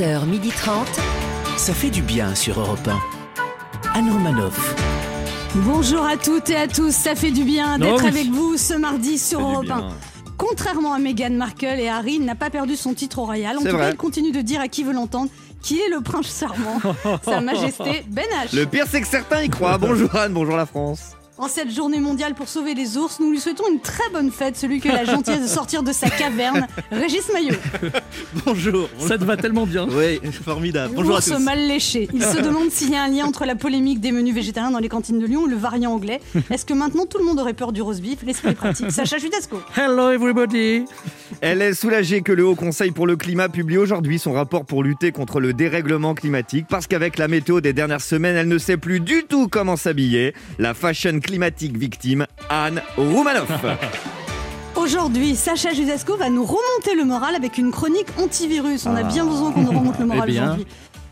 11h30. Ça fait du bien sur Europe 1. Anne Romanoff. Bonjour à toutes et à tous, ça fait du bien d'être avec vous ce mardi sur Europe 1. bien. Contrairement à Meghan Markle et Harry, il n'a pas perdu son titre royal. En tout cas, il continue de dire à qui veut l'entendre qu'il est le prince charmant, Sa Majesté Ben H. Le pire, c'est que certains y croient. Bonjour Anne, bonjour la France. En cette journée mondiale pour sauver les ours, nous lui souhaitons une très bonne fête, celui qui a la gentillesse de sortir de sa caverne, Régis Maillot. Bonjour. Ça te va tellement bien. Oui, formidable. Bonjour à tous. mal léché. Il se demande s'il y a un lien entre la polémique des menus végétariens dans les cantines de Lyon et le variant anglais. Est-ce que maintenant tout le monde aurait peur du roast beef? L'esprit est pratique. Sacha Judasco. Hello everybody. Elle est soulagée que le Haut Conseil pour le climat publie aujourd'hui son rapport pour lutter contre le dérèglement climatique parce qu'avec la météo des dernières semaines, elle ne sait plus du tout comment s'habiller. La fashion climatique victime, Anne Roumanoff. Aujourd'hui, Sacha Judasco va nous remonter le moral avec une chronique antivirus. On a bien besoin qu'on nous remonte le moral Eh aujourd'hui.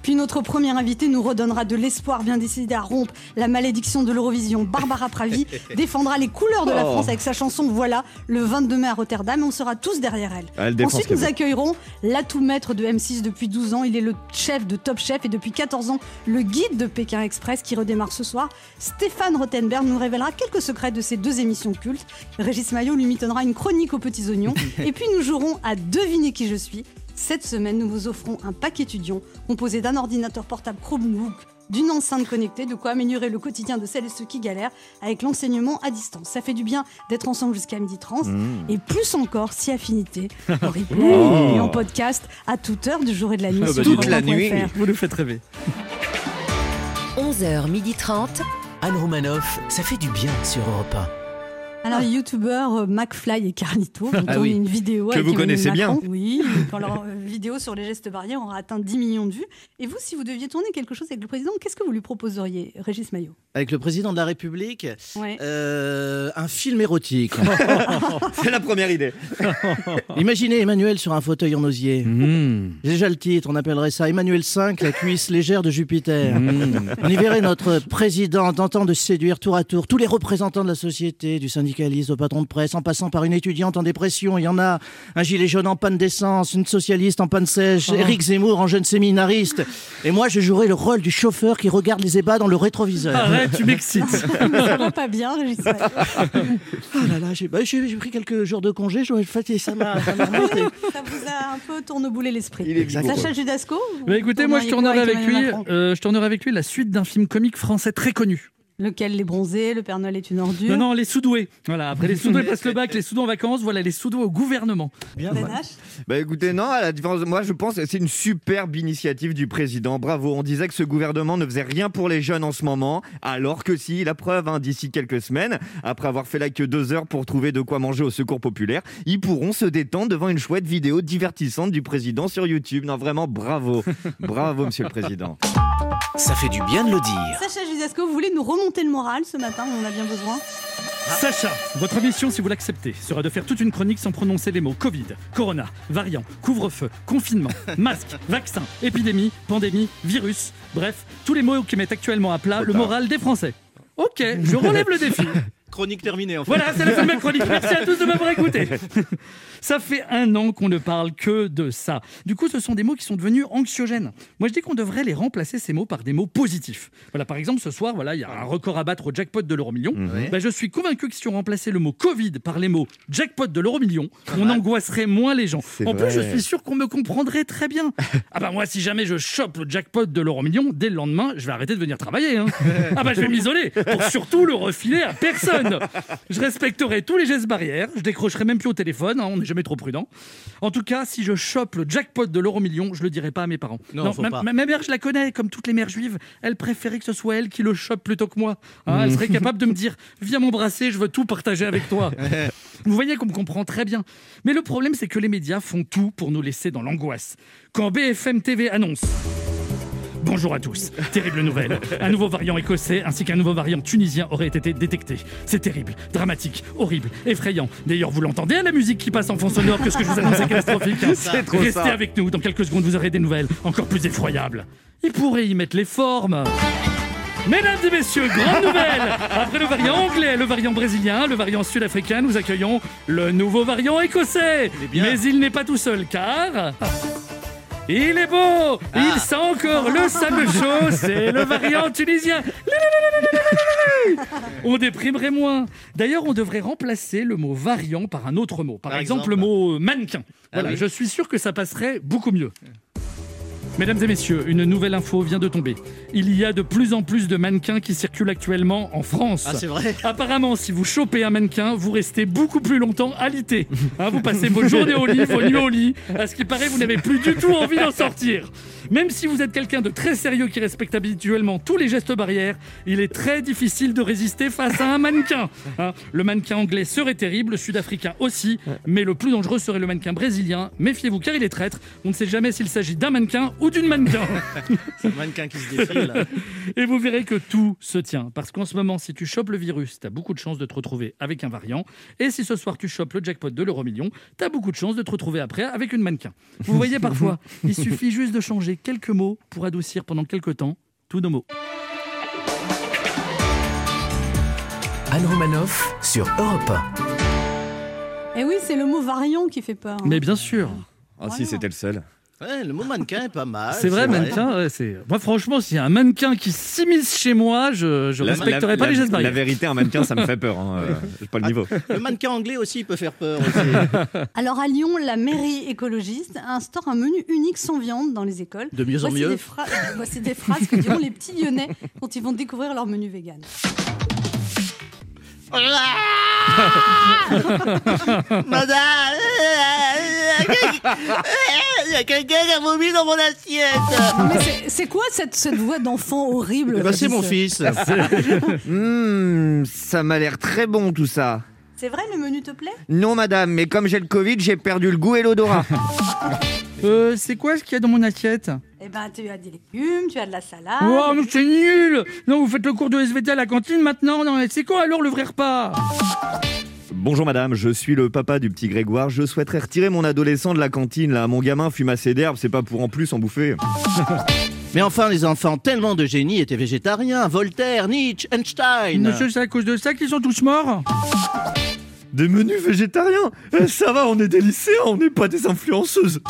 Puis notre premier invité nous redonnera de l'espoir bien décidé à rompre la malédiction de l'Eurovision. Barbara Pravi défendra les couleurs de la Oh. France avec sa chanson Voilà le 22 mai à Rotterdam. On sera tous derrière elle. Ensuite, nous accueillerons l'atout maître de M6 depuis 12 ans. Il est le chef de Top Chef et depuis 14 ans, le guide de Pékin Express qui redémarre ce soir. Stéphane Rothenberg nous révélera quelques secrets de ces deux émissions cultes. Régis Maillot lui mitonnera une chronique aux petits oignons. et puis nous jouerons à deviner qui je suis. Cette semaine, nous vous offrons un pack étudiant composé d'un ordinateur portable Chromebook, d'une enceinte connectée, de quoi améliorer le quotidien de celles et ceux qui galèrent avec l'enseignement à distance. Ça fait du bien d'être ensemble jusqu'à 12h30 et plus encore si affinité en replay et en podcast à toute heure du jour et de la nuit. Ah bah dis donc. Toute la nuit. Vous nous faites rêver. 11h30. Anne Romanoff, ça fait du bien sur Europe 1. Alors, les youtubeurs euh, McFly et Carlito Ah tourner oui. une vidéo Que avec vous connaissez bien. Macron. Oui, quand leur euh, vidéo sur les gestes barrières aura atteint 10 millions de vues. Et vous, si vous deviez tourner quelque chose avec le président, qu'est-ce que vous lui proposeriez, Régis Maillot? Avec le président de la République, Ouais. euh, un film érotique. C'est la première idée. Imaginez Emmanuel sur un fauteuil en osier. Mmh. J'ai déjà le titre, on appellerait ça Emmanuel V, la cuisse légère de Jupiter. On y verrait notre président tentant de séduire tour à tour tous les représentants de la société, du syndicaliste au patron de presse, en passant par une étudiante en dépression. Il y en a un gilet jaune en panne d'essence, une socialiste en panne sèche, Éric Zemmour en jeune séminariste. Et moi, je jouerai le rôle du chauffeur qui regarde les ébats dans le rétroviseur. Arrête, tu m'excites. Ça va pas bien, Régis. Oh là là, j'ai bah, j'ai- pris quelques jours de congé, je fatigué, ça m'a ça vous a un peu tourneboulé l'esprit. Sacha Judasco Bah écoutez, moi je tournerai avec lui. Euh, je tournerai avec lui la suite d'un film comique français très connu. Lequel Les Bronzés, Le Père Noël est une ordure. Non, non, les sous-doués. Voilà, après les sous-doués passent le bac, les sous-doués en vacances, voilà les sous-doués au gouvernement. Bien, Ben Bah écoutez, non, à la différence, moi je pense que c'est une superbe initiative du président. Bravo. On disait que ce gouvernement ne faisait rien pour les jeunes en ce moment, alors que si, la preuve, hein, d'ici quelques semaines, après avoir fait là que deux heures pour trouver de quoi manger au secours populaire, ils pourront se détendre devant une chouette vidéo divertissante du président sur YouTube. Non, vraiment, bravo. Bravo, monsieur le président. Ça fait du bien de le dire. Sacha Judasco, vous voulez nous remonter le moral ce matin On en a bien besoin. Sacha, votre mission, si vous l'acceptez, sera de faire toute une chronique sans prononcer les mots Covid, Corona, variant, couvre-feu, confinement, masque, vaccin, épidémie, pandémie, virus, bref, tous les mots qui mettent actuellement à plat le moral des Français. Ok, je relève le défi. Chronique terminée en fait. Voilà, c'est la fin de ma chronique. Merci à tous de m'avoir écouté. Ça fait un an qu'on ne parle que de ça. Du coup, ce sont des mots qui sont devenus anxiogènes. Moi, je dis qu'on devrait les remplacer ces mots par des mots positifs. Voilà, par exemple, ce soir, voilà, il y a un record à battre au jackpot de l'euro million. Bah, je suis convaincu que si on remplaçait le mot Covid par les mots jackpot de l'euro million, on angoisserait moins les gens. En plus, je suis sûr qu'on me comprendrait très bien. Ah bah moi, si jamais je chope le jackpot de l'euro million, dès le lendemain, je vais arrêter de venir travailler. hein. Ah bah je vais m'isoler pour surtout le refiler à personne. Je respecterai tous les gestes barrières, je décrocherai même plus au téléphone, hein, on n'est jamais trop prudent. En tout cas, si je chope le jackpot de l'euro million, je le dirai pas à mes parents. Non, faut ma, pas. ma- ma mère, je la connais, comme toutes les mères juives, elle préférait que ce soit elle qui le chope plutôt que moi. Hein, Elle serait capable de me dire Viens m'embrasser, je veux tout partager avec toi. Vous voyez qu'on me comprend très bien. Mais le problème, c'est que les médias font tout pour nous laisser dans l'angoisse. Quand BFM TV annonce. Bonjour à tous. Terrible nouvelle. Un nouveau variant écossais ainsi qu'un nouveau variant tunisien auraient été détectés. C'est terrible, dramatique, horrible, effrayant. D'ailleurs, vous l'entendez à la musique qui passe en fond sonore que ce que je vous annonce est catastrophique. hein. C'est trop Restez ça. avec nous. Dans quelques secondes, vous aurez des nouvelles encore plus effroyables. Ils pourraient y mettre les formes. Mesdames et messieurs, grande nouvelle Après le variant anglais, le variant brésilien, le variant sud-africain, nous accueillons le nouveau variant écossais. Mais il n'est pas tout seul, car... Il est beau Il sent encore le sable chaud, c'est le variant tunisien On déprimerait moins. D'ailleurs, on devrait remplacer le mot variant par un autre mot. Par, Par exemple, exemple le mot mannequin. Voilà, oui. Je suis sûr que ça passerait beaucoup mieux. Mesdames et messieurs, une nouvelle info vient de tomber. Il y a de plus en plus de mannequins qui circulent actuellement en France. Ah, c'est vrai Apparemment, si vous chopez un mannequin, vous restez beaucoup plus longtemps alité. Hein, vous passez vos journées au lit, vos nuits au lit. À ce qui paraît, vous n'avez plus du tout envie d'en sortir. Même si vous êtes quelqu'un de très sérieux qui respecte habituellement tous les gestes barrières, il est très difficile de résister face à un mannequin. Hein, le mannequin anglais serait terrible, le sud-africain aussi, mais le plus dangereux serait le mannequin brésilien. Méfiez-vous car il est traître. On ne sait jamais s'il s'agit d'un mannequin ou d'une mannequin. C'est le mannequin qui se défile. Et vous verrez que tout se tient. Parce qu'en ce moment, si tu chopes le virus, t'as beaucoup de chances de te retrouver avec un variant. Et si ce soir tu chopes le jackpot de l'euro million, t'as beaucoup de chances de te retrouver après avec une mannequin. Vous voyez parfois, il suffit juste de changer quelques mots pour adoucir pendant quelques temps tous nos mots. Anne Romanoff sur Europe Et Eh oui, c'est le mot variant qui fait peur. hein. Mais bien sûr. Ah si, c'était le seul. Ouais, le mot mannequin est pas mal. C'est vrai, mannequin. ouais, c'est... Moi, franchement, s'il y a un mannequin qui s'immisce chez moi, je, je La- respecterai la- pas la- les gestes La barrières. vérité, un mannequin, ça me fait peur. Hein. euh, J'ai pas le niveau. Le mannequin anglais aussi peut faire peur. Aussi. Alors à Lyon, la mairie écologiste instaure un menu unique sans viande dans les écoles. De mieux en Voici mieux. Des Voici des phrases que diront les petits Lyonnais quand ils vont découvrir leur menu vegan. Madame Il y a quelqu'un qui a vomi dans mon assiette Mais c'est- quoi cette, cette voix d'enfant horrible Eh ben, C'est mon ça fils. Hum, ça m'a l'air très bon tout ça. C'est vrai, le menu te plaît? Non, madame, mais comme j'ai le Covid, j'ai perdu le goût et l'odorat. Euh, c'est quoi ce qu'il y a dans mon assiette? Eh ben, tu as des légumes, tu as de la salade. Oh, mais c'est nul Non, vous faites le cours de SVT à la cantine maintenant Non, c'est quoi alors le vrai repas? Bonjour madame, je suis le papa du petit Grégoire. Je souhaiterais retirer mon adolescent de la cantine. Là, mon gamin fume assez d'herbe, c'est pas pour en plus en bouffer. Mais enfin, les enfants tellement de génie étaient végétariens. Voltaire, Nietzsche, Einstein. Monsieur, c'est à cause de ça qu'ils sont tous morts? Des menus végétariens Eh, Ça va, on est des lycéens, on n'est pas des influenceuses.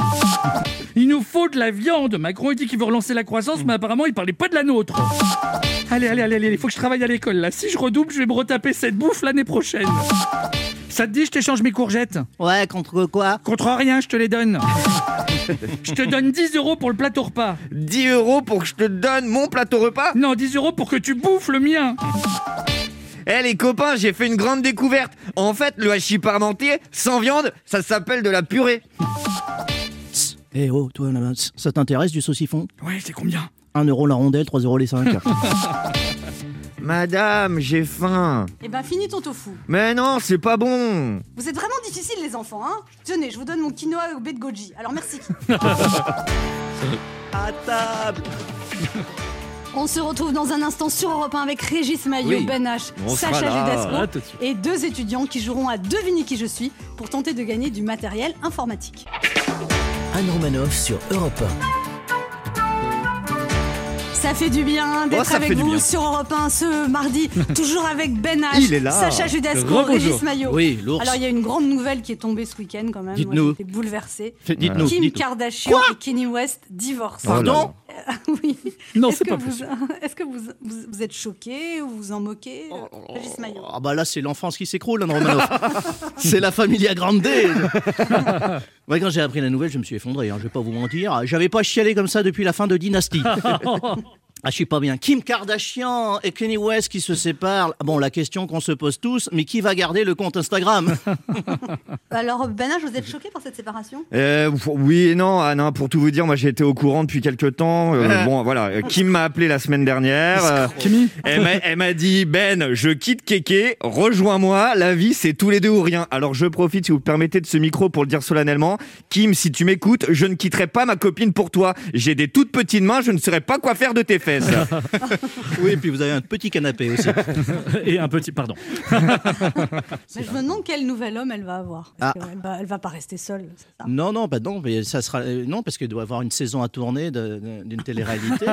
Il nous faut de la viande. Macron il dit qu'il veut relancer la croissance, mais apparemment il parlait pas de la nôtre. Allez, allez, allez, allez, il faut que je travaille à l'école là. Si je redouble, je vais me retaper cette bouffe l'année prochaine. Ça te dit, je t'échange mes courgettes Ouais, contre quoi? Contre rien, je te les donne. Je te donne 10 euros pour le plateau repas. 10 euros pour que je te donne mon plateau repas? Non, 10 euros pour que tu bouffes le mien. Eh les copains, j'ai fait une grande découverte. En fait, le hachis parmentier, sans viande, ça s'appelle de la purée. Eh oh, toi ça t'intéresse du saucifon Ouais, c'est combien? 1 euro la rondelle, 3 euros les 5. Madame, j'ai faim. Eh ben, finis ton tofu. Mais non, c'est pas bon. Vous êtes vraiment difficiles, les enfants, hein? Tenez, je vous donne mon quinoa au baie de goji. Alors, merci. à table On se retrouve dans un instant sur Europe 1 avec Régis Maillot, Oui. Ben H, On Sacha. Judasco Ah, et deux étudiants qui joueront à deviner qui je suis pour tenter de gagner du matériel informatique. Anne Romanoff sur Europe Ça fait du bien d'être Oh, ça avec vous sur Europe 1 ce mardi, toujours avec Ben H, Il est là. Sacha Judasco. Régis Maillot. Oui, l'ours. Alors il y a une grande nouvelle qui est tombée ce week-end quand même. Dites-nous. Moi, j'étais bouleversée. Dites-nous, Kim dites-nous. Kardashian et Kanye West divorcent. Oh là là. oui. Non, Est-ce c'est que, pas vous, possible. est-ce que vous, vous, vous êtes choqué ou vous en moquez euh, Régis Maillot. Ah bah là, c'est l'enfance qui s'écroule, Anne Romanoff. c'est la familia grande. ouais, quand j'ai appris la nouvelle, je me suis effondré, hein, je vais pas vous mentir. J'avais pas chialé comme ça depuis la fin de Dynasty. Ah, je suis pas bien. Kim Kardashian et Kanye West qui se séparent. Bon, la question qu'on se pose tous, mais qui va garder le compte Instagram? Alors Ben H, vous êtes choqué par cette séparation? Euh, oui et non, Anne, hein, pour tout vous dire, moi j'ai été au courant depuis quelques temps. Euh, bon, voilà, euh, Kim m'a appelé la semaine dernière. euh, Kimi? elle m'a- elle m'a dit Ben, je quitte Kéké, rejoins-moi. La vie, c'est tous les deux ou rien. Alors je profite, si vous permettez, de ce micro pour le dire solennellement. Kim, si tu m'écoutes, je ne quitterai pas ma copine pour toi. J'ai des toutes petites mains, je ne saurais pas quoi faire de tes fesses. Oui, et puis vous avez un petit canapé aussi. Et un petit, pardon. Mais je me demande quel nouvel homme elle va avoir. Parce Ah. va, elle va pas rester seule. c'est ça Non, non, bah non, mais ça sera euh, non parce qu'il doit avoir une saison à tourner d'une télé-réalité.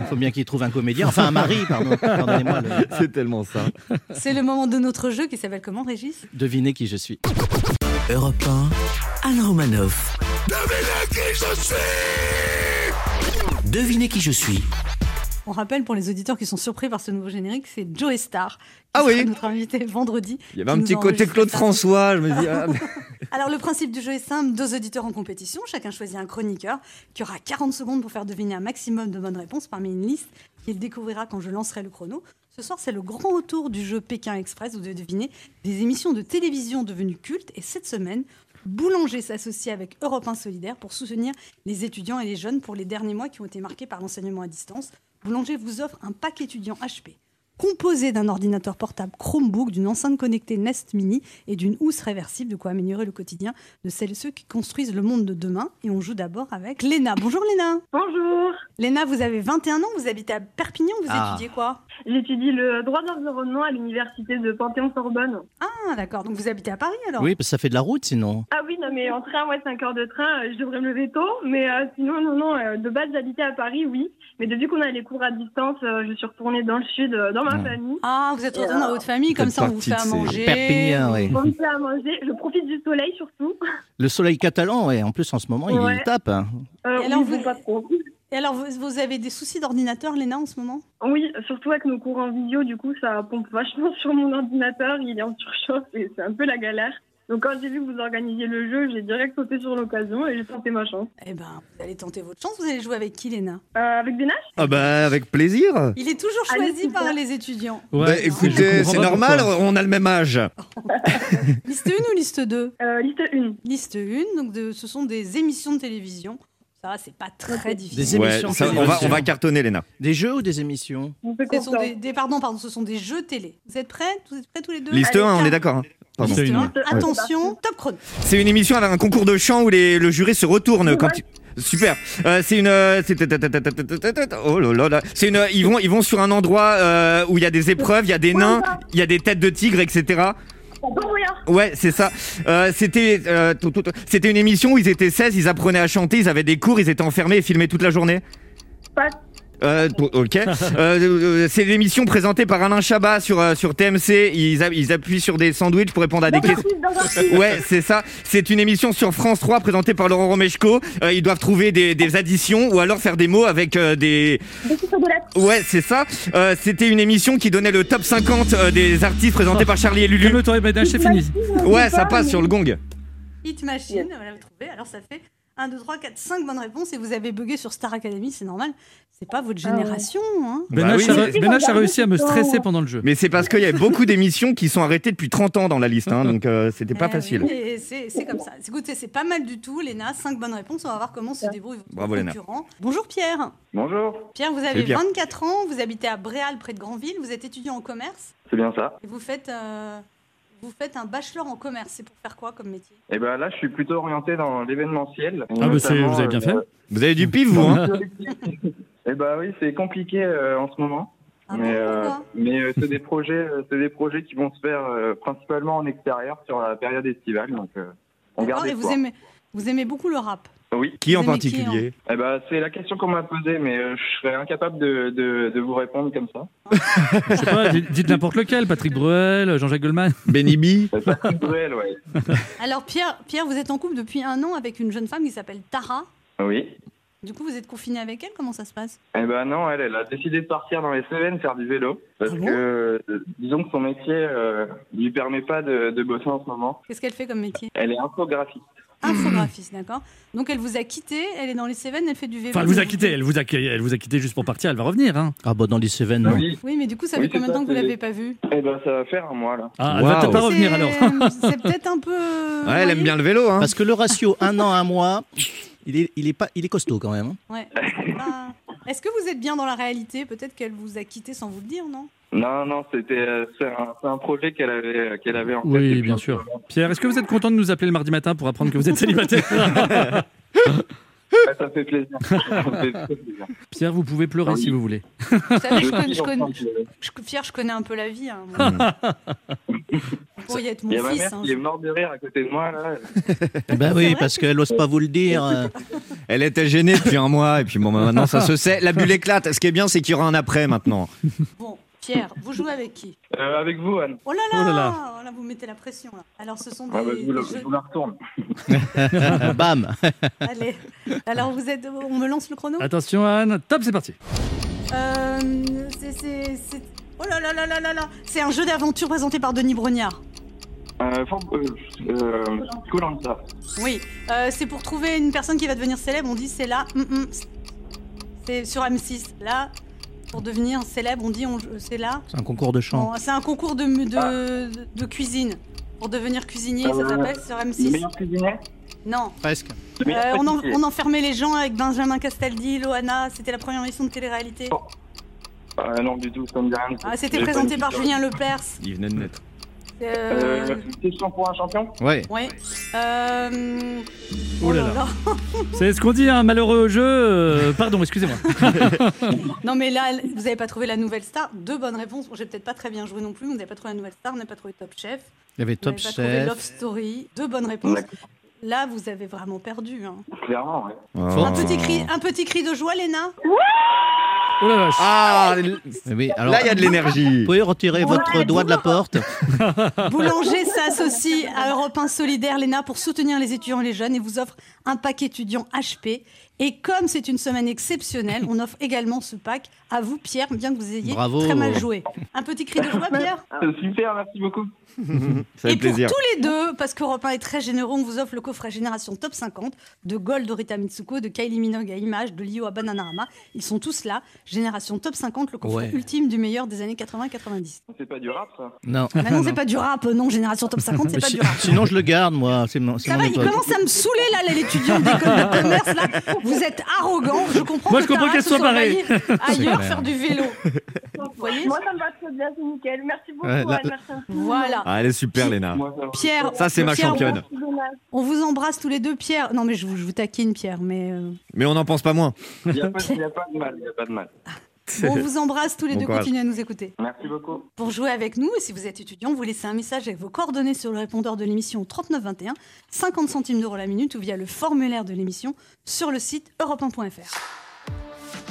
Il faut bien qu'il trouve un comédien, enfin un mari, pardon. Pardonnez-moi. le- c'est tellement ça. C'est le moment de notre jeu qui s'appelle comment, Régis? Devinez qui je suis. Europe 1, Anne Romanoff. Devinez qui je suis. On rappelle pour les auditeurs qui sont surpris par ce nouveau générique, c'est Joe Star. Ah oui. Notre invité vendredi. Il y avait un petit côté Claude. François, je me dis. ah, Alors le principe du jeu est simple, deux auditeurs en compétition, chacun choisit un chroniqueur qui aura 40 secondes pour faire deviner un maximum de bonnes réponses parmi une liste qu'il découvrira quand je lancerai le chrono. Ce soir, c'est le grand retour du jeu Pékin Express, vous devez deviner des émissions de télévision devenues cultes et cette semaine, Boulanger s'associe avec Europe 1 Solidaire pour soutenir les étudiants et les jeunes pour les derniers mois qui ont été marqués par l'enseignement à distance. Boulanger vous offre un pack étudiant HP composé d'un ordinateur portable Chromebook, d'une enceinte connectée Nest Mini et d'une housse réversible, de quoi améliorer le quotidien de celles et ceux qui construisent le monde de demain. Et on joue d'abord avec Léna. Bonjour Léna. Bonjour, Léna, vous avez 21 ans, vous habitez à Perpignan, vous Ah. étudiez quoi? J'étudie le droit de l'environnement à l'université de Panthéon-Sorbonne. Ah d'accord, donc vous habitez à Paris alors? Oui, parce que ça fait de la route sinon. Ah oui, non mais en train, ouais, 5 heures de train, euh, je devrais me lever tôt, mais euh, sinon, non, non, euh, de base j'habitais à Paris, oui, mais depuis qu'on a les cours à distance, euh, je suis retournée dans le sud, euh, dans ma Ouais. famille. Ah, vous êtes retourné dans votre famille, comme ça on vous fait à manger. Perpignan, oui. On me fait à manger, je profite du soleil surtout. Le soleil catalan, ouais, en plus en ce moment, il tape. Euh, Et alors, vous- bon, pas trop. Et alors, vous, avez des soucis d'ordinateur, Léna, en ce moment? Oui, surtout avec nos cours en visio, du coup, ça pompe vachement sur mon ordinateur, il est en surchauffe et c'est un peu la galère. Donc quand j'ai vu que vous organisiez le jeu, j'ai direct sauté sur l'occasion et j'ai tenté ma chance. Eh ben, vous allez tenter votre chance, vous allez jouer avec qui, Léna? Euh, avec des nages Ah bah avec plaisir. Il est toujours choisi par les étudiants. Ouais, Bah, écoutez, c'est normal, pourquoi. on a le même âge. Liste 1 ou liste 2 euh, Liste 1. Liste 1, donc de- ce sont des émissions de télévision. Ça, c'est pas très difficile. Des Ouais, émissions ça, de on, va, télévision. on va cartonner, Léna. Des jeux ou des émissions? On fait Ce sont des, des- pardon, pardon, ce sont des jeux télé. Vous êtes prêts? Vous êtes prêts tous les deux? Liste Allez, 1, on est d'accord. Hein. Pardon. Liste Liste 1. un. Ouais. Attention, top chrono. C'est une émission avec un concours de chant où les, le jury se retourne quand il- Super. Euh, c'est une. euh, c'est- Oh là là là. C'est une. Ils vont, ils vont sur un endroit euh, où il y a des épreuves, il y a des nains, il y a des têtes de tigres, etc. Ouais, c'est ça. Euh, c'était, euh, c'était une émission où ils étaient 16, ils apprenaient à chanter, ils avaient des cours, ils étaient enfermés et filmés toute la journée. Pas Euh, ok. Euh, euh, c'est l'émission présentée par Alain Chabat sur euh, sur TMC. Ils, a- ils appuient sur des sandwichs pour répondre à des questions. Ouais, c'est ça. C'est une émission sur France 3 présentée par Laurent Romeshko. Euh, ils doivent trouver des, des additions ou alors faire des mots avec euh, des. Ouais, c'est ça. Euh, C'était une émission qui donnait le top 50 euh, des artistes présentés par Charlie et Lulu. Calme-toi, Ebeda, c'est fini. Ouais, ça passe sur le gong. Hit Machine, voilà, vous trouvez. Alors ça fait 1, 2, 3, 4, 5 bonnes réponses et vous avez bugué sur Star Academy, c'est normal. C'est pas votre Ah génération, hein Benache, oui, a, mais- re- Benache a réussi à me stresser pendant le jeu. Mais c'est parce qu'il y a beaucoup d'émissions qui sont arrêtées depuis 30 ans dans la liste, hein, donc euh, c'était pas Eh facile. oui, c'est comme ça. Écoutez, c'est pas mal du tout, Léna. 5 bonnes réponses. On va voir comment se débrouille votre Bravo, Léna. concurrent. Bonjour Pierre. Bonjour, Pierre, vous avez Salut, Pierre. 24 ans, vous habitez à Bréal, près de Grandville, vous êtes étudiant en commerce c'est bien ça. et vous faites, euh, vous faites un bachelor en commerce. C'est pour faire quoi comme métier? Et ben là, je suis plutôt orienté dans l'événementiel. Ah, bah, c'est- vous avez bien fait. Vous avez du pif, vous, hein Et bah oui, c'est compliqué euh, en ce moment. Ah mais bon, euh, mais euh, c'est des projets, euh, c'est des projets qui vont se faire euh, principalement en extérieur sur la période estivale. Donc euh, on D'accord, garde Et vous espoir. aimez, vous aimez beaucoup le rap? Oui. Qui en qui, particulier? Eh ben c'est la question qu'on m'a posée, mais euh, je serais incapable de, de, de vous répondre comme ça. Je sais pas, dites, dites n'importe lequel. Patrick Bruel, Jean-Jacques Goldman. Benny B C'est pas Bruel, ouais. Alors Pierre, Pierre, vous êtes en couple depuis un an avec une jeune femme qui s'appelle Tara. Oui. Du coup, vous êtes confiné avec elle Comment ça se passe? Eh ben non, elle, elle a décidé de partir dans les Cévennes faire du vélo parce Ah bon? que euh, disons que son métier euh, lui permet pas de, de bosser en ce moment. Qu'est-ce qu'elle fait comme métier? Elle est infographiste. Infographiste, d'accord. Donc elle vous a quitté, elle est dans les Cévennes, elle fait du vélo. Enfin, elle vous a quitté. Elle vous a, elle vous a quitté juste pour partir. Elle va revenir. Hein. Ah bah dans les Cévennes, non. Oui. Oui, mais du coup, ça Oui, fait combien de temps que vous c'est- l'avez pas vue? Eh ben ça va faire un mois là. Ah, elle va peut-être pas revenir alors. C'est c'est peut-être un peu. Ouais, elle aime bien le vélo, hein Parce que le ratio un an, un mois, il est, il est, pas, il est costaud quand même. hein. Ouais. Ah. Est-ce que vous êtes bien dans la réalité? Peut-être qu'elle vous a quitté sans vous le dire, non? Non non, c'était euh, c'est un, projet qu'elle avait euh, qu'elle avait en tête. Oui, bien sûr. moment. Pierre, est-ce que vous êtes content de nous appeler le mardi matin pour apprendre que vous êtes célibataire Ouais, ça fait plaisir. Ça fait très plaisir. Pierre, vous pouvez pleurer Ah oui. si vous voulez. Vous savez, je connais, je je- Pierre, je connais un peu la vie. Hein, être mon Il y a ma fils. mère hein, qui est morte de rire à côté de moi là. Eh ben oui, parce qu'elle n'ose pas vous le dire. Elle était gênée depuis un mois, et puis bon, bah, maintenant ça se sait. La bulle éclate. Ce qui est bien, c'est qu'il y aura un après maintenant. Bon, Pierre, vous jouez avec qui? Euh, avec vous, Anne. Oh là là, Oh là oh là. vous mettez la pression là. Alors ce sont des, Ah bah, je, vous la, des jeux- je vous la retourne. Bam Allez. Alors vous êtes, on me lance le chrono? Attention Anne, top, c'est parti. Euh, c'est, c'est, c'est- Oh là là là là là là C'est un jeu d'aventure présenté par Denis Brognard. Euh, for- euh, euh. Oui. Euh, c'est pour trouver une personne qui va devenir célèbre. On dit c'est là. hum, hum. C'est sur M6. Là, pour devenir célèbre, on dit on- c'est là. C'est un concours de chant. Bon, c'est un concours de, de, de- de cuisine. Pour devenir cuisinier, ça Euh, s'appelle sur M6. Meilleur cuisinier Non. Presque. Euh, on, en- pâtissier. on enfermait les gens avec Benjamin Castaldi, Loana. C'était la première émission de télé-réalité. Oh. Euh, non, du tout, ça me dit rien. Ah, c'était présenté par Julien Lepers. Il venait de naître. Euh, Euh, question pour un champion Ouais. ouais. Euh... Oh là là. C'est ce qu'on dit, un malheureux jeu. euh, Pardon, excusez-moi. Non mais là, vous n'avez pas trouvé la nouvelle star. Deux bonnes réponses. J'ai peut-être pas très bien joué non plus. Vous n'avez pas trouvé la nouvelle star. Vous n'avez pas trouvé Top Chef. Il y avait Top pas trouvé Love Chef. Story. Deux bonnes réponses. Là, vous avez vraiment perdu. hein. Clairement, ouais. Un petit cri, un petit cri de joie, Léna. Oh la vache. Ah, Oui, alors, là, il y a de l'énergie. vous pouvez retirer votre doigt de la porte Boulanger s'associe à Europe 1 Solidaire, Léna, pour soutenir les étudiants et les jeunes et vous offre un pack étudiant HP. Et comme c'est une semaine exceptionnelle, on offre également ce pack à vous, Pierre, bien que vous ayez Bravo. très mal joué. Un petit cri de joie, Pierre Super, merci beaucoup. Ça Et pour plaisir. tous les deux, parce qu'Europe 1 est très généreux, on vous offre le coffret Génération Top 50 de Gold Dorita Mitsuko, de Kylie Minogue à Image, de Lio à Bananarama. Ils sont tous là. Génération Top 50, le coffret Ouais. ultime du meilleur des années 80-90. C'est pas du rap, ça Non. Ah non, c'est pas du rap, non, Génération Top 50, c'est pas si- du rap. Sinon, je le garde, moi. C'est mon, c'est Ça va, il commence à me saouler là, l'étudiant d'école de commerce là. Vous êtes arrogant. Je comprends. Moi, que je comprends qu'elle soit envahie Ailleurs, faire du vélo. Vous voyez Moi, ça me va très bien, c'est nickel. Merci beaucoup, Ouais, là- Anne. Merci. Voilà. Ah, elle est super, Léna. Pierre. Ça, c'est ma Pierre, championne. On vous embrasse tous les deux, Pierre. Non, mais je vous, je vous taquine, Pierre. Mais euh, Mais on n'en pense pas moins. Il n'y a, pas- il y a pas de mal, il n'y a pas de mal. Bon, on vous embrasse tous les Bon deux. courage. Continuez à nous écouter. Merci beaucoup. Pour jouer avec nous, et si vous êtes étudiant, vous laissez un message avec vos coordonnées sur le répondeur de l'émission au 3921, 50 centimes d'euros la minute ou via le formulaire de l'émission sur le site europe1.fr.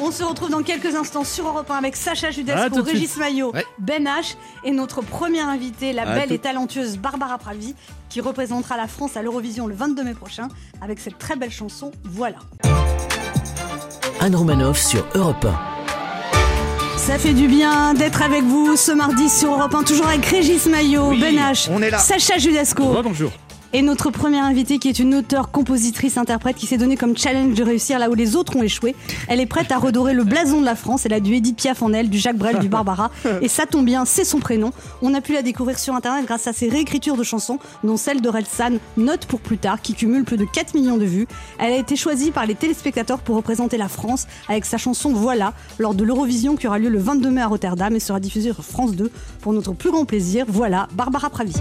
On se retrouve dans quelques instants sur Europe 1 avec Sacha tout de Régis. Maillot, Ouais. Ben H et notre première invitée, la belle tout- et talentueuse Barbara Pravi, qui représentera la France à l'Eurovision le 22 mai prochain avec cette très belle chanson Voilà. Anne Romanoff sur Europe Ça fait du bien d'être avec vous ce mardi sur Europe 1, toujours avec Régis Maillot, Oui, Ben H, on est là. Sacha Judasco. Oh, bonjour. Et notre première invitée qui est une auteure, compositrice, interprète qui s'est donnée comme challenge de réussir là où les autres ont échoué. Elle est prête à redorer le blason de la France. Elle a du Edith Piaf en elle, du Jacques Brel, du Barbara. Et ça tombe bien, c'est son prénom. On a pu la découvrir sur internet grâce à ses réécritures de chansons, dont celle de Relsan, Note pour plus tard, qui cumule plus de 4 millions de vues. Elle a été choisie par les téléspectateurs pour représenter la France avec sa chanson Voilà lors de l'Eurovision qui aura lieu le 22 mai à Rotterdam et sera diffusée sur France 2 pour notre plus grand plaisir. Voilà, Barbara Pravi.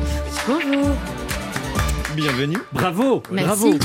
Bonjour. Bienvenue. Bravo. Merci. Bravo.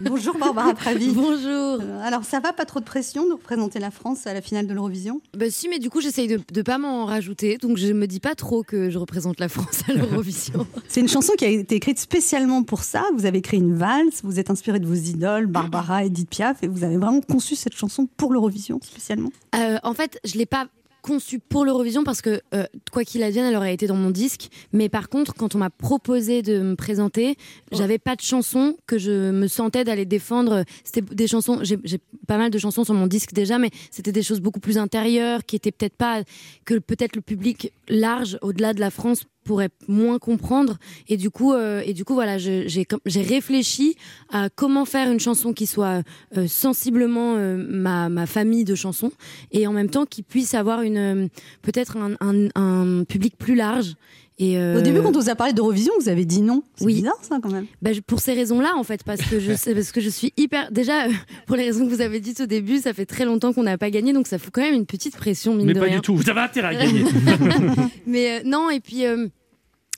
Bonjour Barbara Pravi. Bonjour. Euh, Alors ça va, pas trop de pression de représenter la France à la finale de l'Eurovision? Bah si, mais du coup, j'essaye de, de pas m'en rajouter, donc je me dis pas trop que je représente la France à l'Eurovision. C'est une chanson qui a été écrite spécialement pour ça. Vous avez écrit une valse, vous êtes inspiré de vos idoles, Barbara, Edith Piaf, et vous avez vraiment conçu cette chanson pour l'Eurovision spécialement? Euh, en fait, je l'ai pas conçue pour l'Eurovision parce que euh, quoi qu'il advienne, elle aurait été dans mon disque. Mais par contre, quand on m'a proposé de me présenter, j'avais pas de chansons que je me sentais d'aller défendre. C'était des chansons. J'ai j'ai pas mal de chansons sur mon disque déjà, mais c'était des choses beaucoup plus intérieures qui étaient peut-être pas que peut-être le public large au-delà de la France pourrait moins comprendre. Et du coup euh, et du coup voilà j'ai réfléchi à comment faire une chanson qui soit euh, sensiblement euh, ma, famille de chansons et en même temps qui puisse avoir peut-être un public plus large et euh, Au début, quand on vous a parlé d'Eurovision, vous avez dit non. C'est Oui. bizarre ça quand même. bah, je- pour ces raisons-là, en fait, parce que je sais, parce que je suis hyper. Déjà, euh, pour les raisons que vous avez dites au début, ça fait très longtemps qu'on n'a pas gagné, donc ça fout quand même une petite pression, mine Mais de pas rien. du tout. Vous avez intérêt à gagner. Mais euh, non, et puis.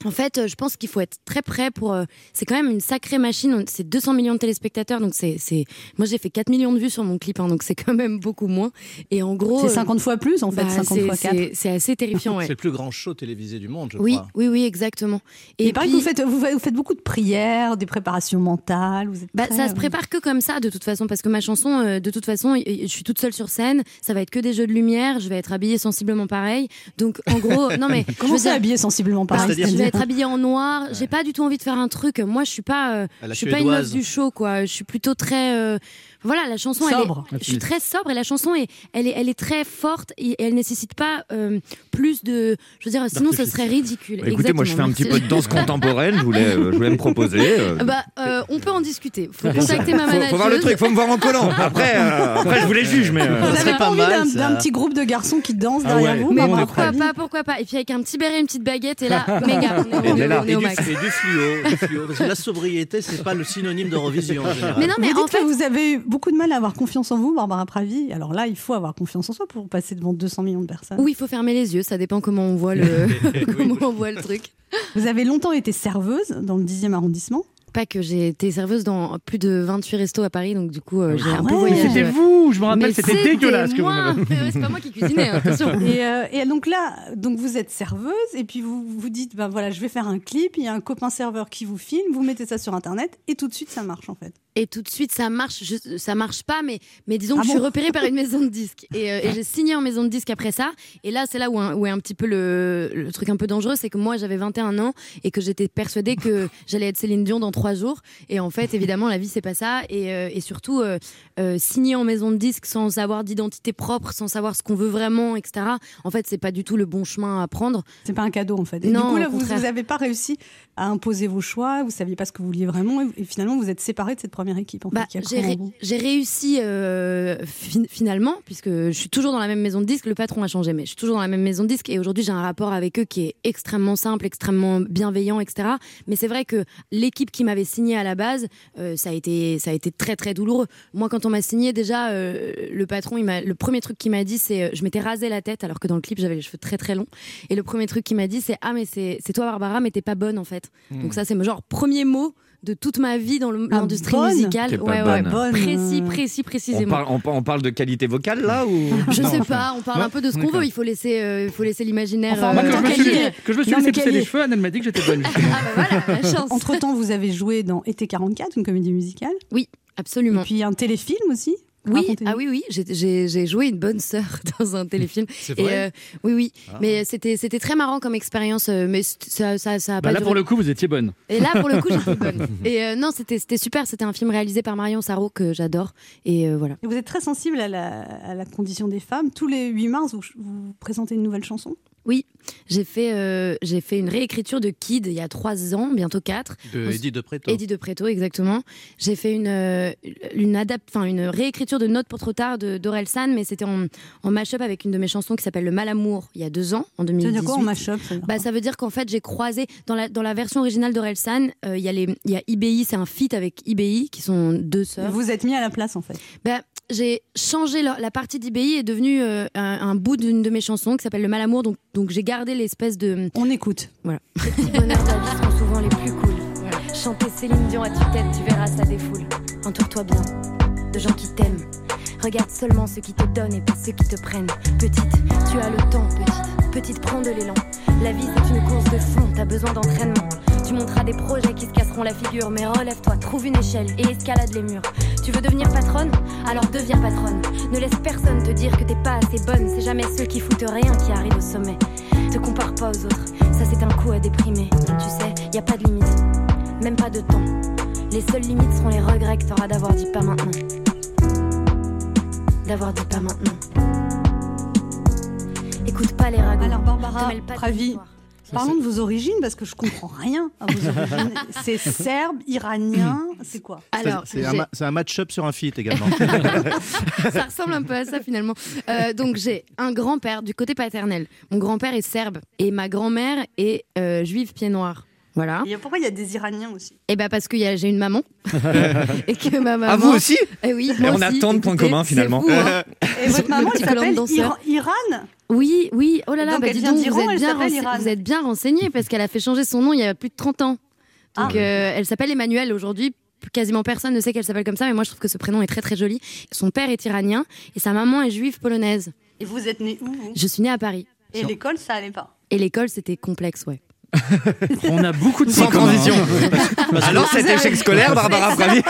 Euh, En fait, euh, je pense qu'il faut être très prêt pour. euh, c'est quand même une sacrée machine. C'est 200 millions de téléspectateurs, donc c'est. c'est- Moi, j'ai fait 4 millions de vues sur mon clip, hein, donc c'est quand même beaucoup moins. Et en gros. C'est euh, 50 fois plus en fait, bah, 50 fois c'est- 4. c'est- C'est assez terrifiant, ouais. C'est le plus grand show télévisé du monde, je Oui, crois. oui, oui, exactement. Et puis, vous faites, vous, faites- vous faites beaucoup de prières, des préparations mentales. Vous êtes bah, ça se euh, prépare que comme ça, de toute façon, parce que ma chanson, euh, de toute façon, je suis toute seule sur scène. Ça va être que des jeux de lumière. Je vais être habillée sensiblement pareil. Donc, en gros, non mais. je Comment veux ça dire, habillé sensiblement pareil être habillée en noir. J'ai pas du tout envie de faire un truc. Moi, je suis pas, euh, je suis pas une meuf du show, quoi. Je suis plutôt très. euh, Voilà, la chanson, Sobre. elle est, je suis très sobre et la chanson est, elle est, elle est très forte et elle nécessite pas euh, plus de, je veux dire, sinon ce serait ridicule. Bah, Écoutez, moi je fais un petit peu de danse contemporaine, je voulais, euh, je voulais me proposer. euh. Bah, euh, on peut en discuter. Faut contacter ma faut, manager. faut voir le truc, faut me voir en collant. Après, euh, après je vous les juge, mais. euh, Vous Ça avez pas envie mal, d'un ça. petit groupe de garçons qui dansent Ah derrière ouais. vous Mais pourquoi pas, pourquoi pas. Et puis avec un petit béret, une petite baguette, et là, méga, on est, est- là. Et au du, max. et du fluo, du fluo. Parce que la sobriété, c'est pas le synonyme d'Eurovision. Mais non, mais en fait, vous avez eu beaucoup de mal à avoir confiance en vous, Barbara Pravi. Alors là, il faut avoir confiance en soi pour passer devant 200 millions de personnes. oui, il faut fermer les yeux, ça dépend comment on voit le, comment on voit le truc. Vous avez longtemps été serveuse dans le 10e arrondissement. Pas que j'ai été serveuse dans plus de 28 restos à Paris, donc du coup, euh, j'ai Ah un peu voyagé. C'était vous, je me rappelle, c'était dégueulasse que vous C'est pas moi qui cuisinais, hein, attention. Et, euh, et donc là, donc vous êtes serveuse et puis vous vous dites, ben voilà, je vais faire un clip. Il y a un copain serveur qui vous filme, vous mettez ça sur internet et tout de suite ça marche en fait. Et tout de suite, ça marche. Je- ça marche pas, mais, mais disons Ah que je suis repérée par une maison de disques. Et, euh, et j'ai signé en maison de disques après ça. Et là, c'est là où, un- où est un petit peu le, le truc un peu dangereux. C'est que moi, j'avais 21 ans et que j'étais persuadée que j'allais être Céline Dion dans trois jours. Et en fait, évidemment, la vie, c'est pas ça. Et, euh, et surtout, euh, euh, signer en maison de disques sans avoir d'identité propre, sans savoir ce qu'on veut vraiment, etc. En fait, c'est pas du tout le bon chemin à prendre. C'est pas un cadeau en fait. Et Non, du coup là, vous n'avez pas réussi à imposer vos choix. Vous saviez pas ce que vous vouliez vraiment et, et finalement vous êtes séparés de cette première équipe. En Bah, fait, j'ai, ré- réussi euh, fin- finalement, puisque je suis toujours dans la même maison de disques. Le patron a changé, mais je suis toujours dans la même maison de disques. Et aujourd'hui, j'ai un rapport avec eux qui est extrêmement simple, extrêmement bienveillant, etc. Mais c'est vrai que l'équipe qui m'avait signé à la base, euh, ça, a été, ça a été très, très douloureux. Moi, quand on m'a signé, déjà, euh, le patron, il m'a, le premier truc qu'il m'a dit, c'est euh, je m'étais rasé la tête, alors que dans le clip, j'avais les cheveux très, très longs. Et le premier truc qu'il m'a dit, c'est Ah, mais c'est, c'est toi, Barbara, mais t'es pas bonne, en fait. Donc, ça, c'est mon genre premier mot de toute ma vie dans Ah, l'industrie bonne musicale. Ouais, ouais, bonne. Précis, euh, précis, on, précisément. parle, on, on parle de qualité vocale là ou? Je Non, sais enfin, pas, on parle un peu de ce qu'on veut. Il faut laisser, euh, il faut laisser l'imaginaire. Enfin, même que que je me suis Non, laissé pousser les cheveux, Anne, elle m'a dit que j'étais bonne. Ah bah voilà, la chance. Entre temps, vous avez joué dans Été 44, une comédie musicale, et Absolument. puis un téléfilm aussi. Oui, Racontez-nous. ah oui, oui, j'ai- j'ai j'ai joué une bonne sœur dans un téléfilm. C'est Et vrai euh, oui, oui, Ah. mais c'était c'était très marrant comme expérience, euh, mais c- ça ça ça a Bah pas là, duré. pour le coup, vous étiez bonne. Et là, pour le coup, j'étais bonne. Et euh, non, c'était c'était super. C'était un film réalisé par Marion Sarro que j'adore. Et euh, voilà. Et vous êtes très sensible à la, à la condition des femmes. Tous les 8 mars, vous, vous présentez une nouvelle chanson? J'ai fait euh, j'ai fait une réécriture de Kid il y a trois ans, bientôt quatre. De Eddie de Preto. Eddie de Preto, exactement. J'ai fait une, euh, une, une réécriture de Notes pour trop tard de d'Orelsan, mais c'était en, en mash-up avec une de mes chansons qui s'appelle Le Malamour il y a deux ans, en Ça veut 2018. dire quoi en mash-up ça veut dire bah, ça veut dire qu'en fait, j'ai croisé dans la, dans la version originale d'Orelsan, euh, il y, a les- y a IBI, c'est un feat avec IBI, qui sont deux sœurs. Vous êtes mis à la place en fait. Bah, j'ai changé la, la partie d'IBI est devenue euh, un, un bout d'une de mes chansons qui s'appelle Le Malamour, donc, donc j'ai gardé l'espèce de. On écoute. Les petits bonheurs de la vie sont souvent les plus cool. Chanter Céline Dion à tue-tête, tu verras, ça défoule. Entoure-toi bien de gens qui t'aiment. Regarde seulement ceux qui te donnent et pas ceux qui te prennent. Petite, tu as le temps, petite. Petite, prends de l'élan. La vie, c'est une course de fond, t'as besoin d'entraînement. Tu monteras des projets qui se casseront la figure, mais relève-toi, trouve une échelle et escalade les murs. Tu veux devenir patronne? Alors deviens patronne. Ne laisse personne te dire que t'es pas assez bonne. C'est jamais ceux qui foutent rien qui arrivent au sommet. Te compare pas aux autres, ça c'est un coup à déprimer. Tu sais, y a pas de limite, même pas de temps. Les seules limites seront les regrets que t'auras d'avoir dit pas maintenant. D'avoir dit pas maintenant. Écoute pas les ragots. Alors Barbara Pravi, parlons de vos origines parce que je comprends rien à vos origines. C'est serbe, iranien, c'est quoi Alors, c'est un, j'ai- ma- c'est un match-up sur un feat également. ça ressemble un peu à ça finalement. Euh, donc j'ai un grand-père du côté paternel. Mon grand-père est serbe et ma grand-mère est euh, juive pied noir. Voilà. Et pourquoi il y a des Iraniens aussi? Et bah parce que y a- j'ai une maman. et que ma maman. Ah, vous aussi? Eh oui, Et moi on a tant de points communs, finalement. fou, hein. Et votre maman, elle s'appelle. Iran, Iran? Oui, oui. Oh là là, Donc, bah dis donc, vous, êtes bien rense- vous êtes bien renseigné parce qu'elle a fait changer son nom il y a plus de 30 ans. Donc Ah. euh, elle s'appelle Emmanuel aujourd'hui. Quasiment personne ne sait qu'elle s'appelle comme ça, mais moi je trouve que ce prénom est très très joli. Son père est iranien et sa maman est juive polonaise. Et vous êtes né où vous? Je suis née à Paris. Et l'école, ça allait pas? Et l'école c'était complexe, ouais. On a beaucoup de Sans transition. Alors, cet échec scolaire, Barbara Pravi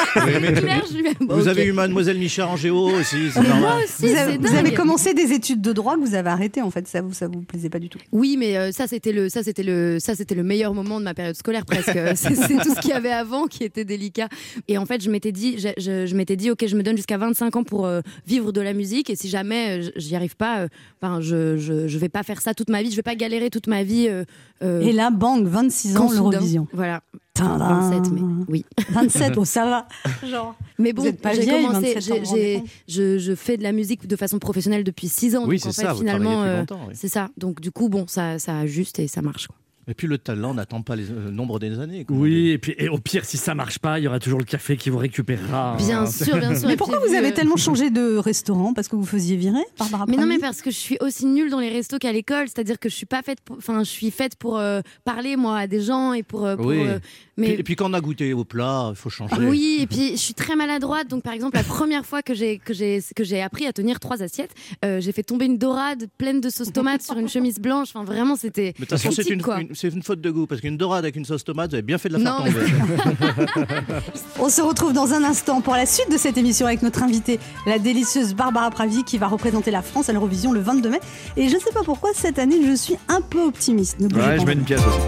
Vous avez eu Mademoiselle Michard en géo aussi, c'est Moi normal. aussi, Vous avez, vous avez commencé des études de droit que vous avez arrêté en fait, ça vous ça vous plaisait pas du tout. Oui, mais euh, ça c'était le ça c'était le ça c'était le meilleur moment de ma période scolaire presque. c'est tout ce qu'il y avait avant qui était délicat. Et en fait, je m'étais dit je, je- je m'étais dit OK, je me donne jusqu'à 25 ans pour euh, vivre de la musique et si jamais euh, j'y arrive pas euh, ben je, je je vais pas faire ça toute ma vie, je vais pas galérer toute ma vie euh, euh, Et là, bang, 26 ans l'Eurovision. Voilà. Tadam. 27 mais oui. 27, bon ça va. Genre. Mais Vous bon, êtes pas j'ai vieille, commencé, 27 ans, j'ai- vous vous rendez j'ai- compte je, je fais de la musique de façon professionnelle depuis 6 ans. Oui, c'est ça, finalement, euh, longtemps, oui. c'est ça. Donc du coup, bon, ça, ça ajuste et ça marche. quoi. Et puis le talent n'attend pas les- le nombre des années. Oui, et puis et au pire, si ça marche pas, il y aura toujours le café qui vous récupérera. Bien hein. sûr, bien sûr. Mais pourquoi vous avez euh, tellement changé de restaurant? Parce que vous faisiez virer, Barbara Mais non, mais parce que je suis aussi nulle dans les restos qu'à l'école, c'est-à-dire que je suis pas faite, pour- enfin, je suis faite pour euh, parler moi à des gens et pour. euh, pour, Oui. euh, mais Puis- et puis quand on a goûté au plat, il faut changer. oui, et puis je suis très maladroite. Donc, par exemple, la première fois que j'ai que j'ai que j'ai appris à tenir trois assiettes, euh, j'ai fait tomber une dorade pleine de sauce tomate sur une chemise blanche. Enfin, vraiment, c'était. Mais de toute façon, c'est une, une- c'est une faute de goût parce qu'une dorade avec une sauce tomate, vous avez bien fait de la faire tomber. On se retrouve dans un instant pour la suite de cette émission avec notre invitée, la délicieuse Barbara Pravi, qui va représenter la France à l'Eurovision le 22 mai. Et je ne sais pas pourquoi, cette année, je suis un peu optimiste. Ne Ouais, pas. je mets une pièce aussi.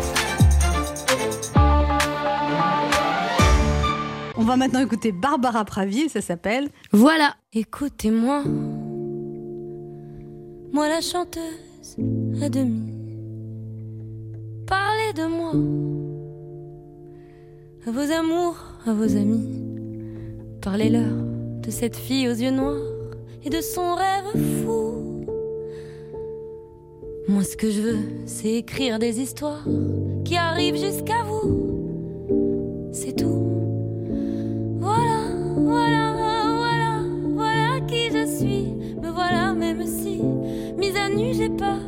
On va maintenant écouter Barbara Pravi ça s'appelle Voilà. Écoutez-moi, moi la chanteuse à demi. Parlez de moi, à vos amours, à vos amis. Parlez-leur de cette fille aux yeux noirs et de son rêve fou. Moi, ce que je veux, c'est écrire des histoires qui arrivent jusqu'à vous. C'est tout. Voilà, voilà, voilà, voilà qui je suis. Me voilà, même si, mise à nu, j'ai peur.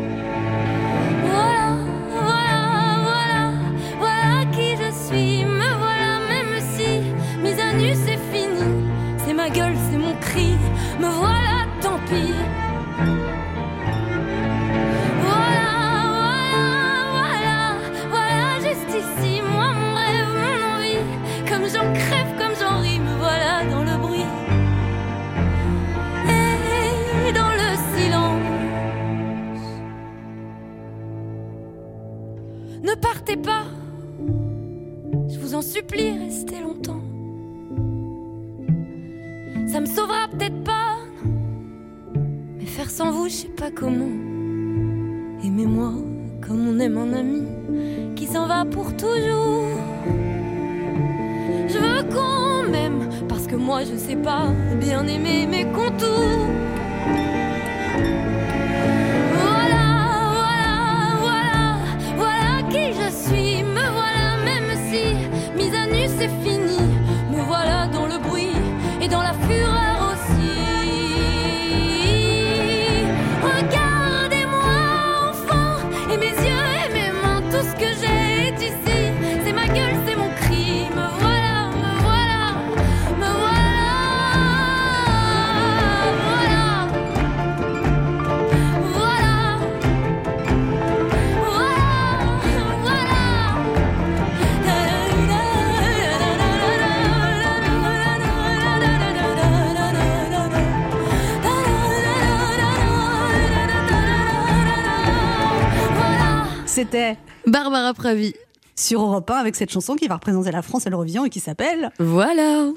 Sur Europe 1 avec cette chanson qui va représenter la France à l'Eurovision et qui s'appelle Voilà.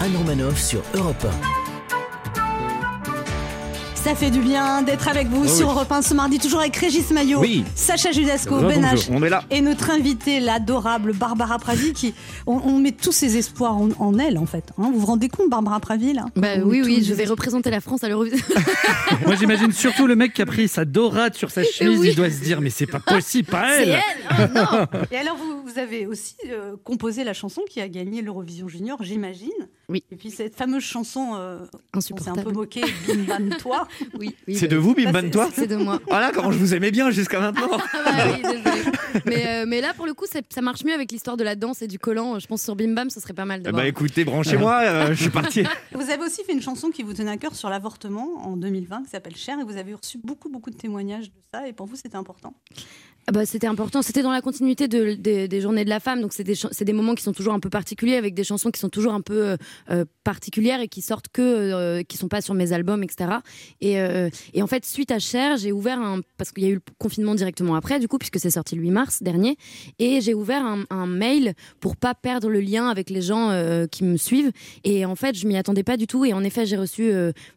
Anne Romanoff sur Europe Ça fait du bien d'être avec vous Oh sur oui. Europe 1 ce mardi, toujours avec Régis Maillot, Oui. Sacha Judasco, Ben H on est là. et notre invitée, l'adorable Barbara Pravi, qui on, on met tous ses espoirs en, en elle en fait. hein. vous vous rendez compte, Barbara Pravi là? Bah On oui, oui, je vais représenter la France à l'Eurovision. Moi, j'imagine surtout le mec qui a pris sa dorade sur sa chemise. Oui. Il doit se dire, mais c'est pas possible, pas C'est elle. elle Oh non Et alors, vous, vous avez aussi euh, composé la chanson qui a gagné l'Eurovision Junior, j'imagine. Oui. Et puis cette fameuse chanson, euh, on s'est un peu moqué, Bim Bam Toi. Oui, oui, C'est bah, de vous, Bim Ça, Bam Toi C'est de moi. Voilà comment je vous aimais bien jusqu'à maintenant. Ah bah oui, désolée. mais, euh, mais là, pour le coup, ça marche mieux avec l'histoire de la danse et du collant. Je pense sur Bim Bam, ce serait pas mal. Bah écoutez, branchez-moi, euh, je suis parti. Vous avez aussi fait une chanson qui vous tenait à cœur sur l'avortement en 2020 qui s'appelle Cher et vous avez reçu beaucoup beaucoup de témoignages de ça et pour vous c'était important. Ah bah, c'était important. C'était dans la continuité de- des- journées de la femme. Donc, c'est des, moments qui sont toujours un peu particuliers, avec des chansons qui sont toujours un peu euh, euh, particulières et qui sortent que, euh, qui sont pas sur mes albums, etc. Et, euh, et en fait, suite à Cher, j'ai ouvert un. Parce qu'il y a eu le confinement directement après, du coup, puisque c'est sorti le 8 mars dernier. Et j'ai ouvert un, mail pour pas perdre le lien avec les gens qui me suivent. Et en fait, je m'y attendais pas du tout. Et en effet, j'ai reçu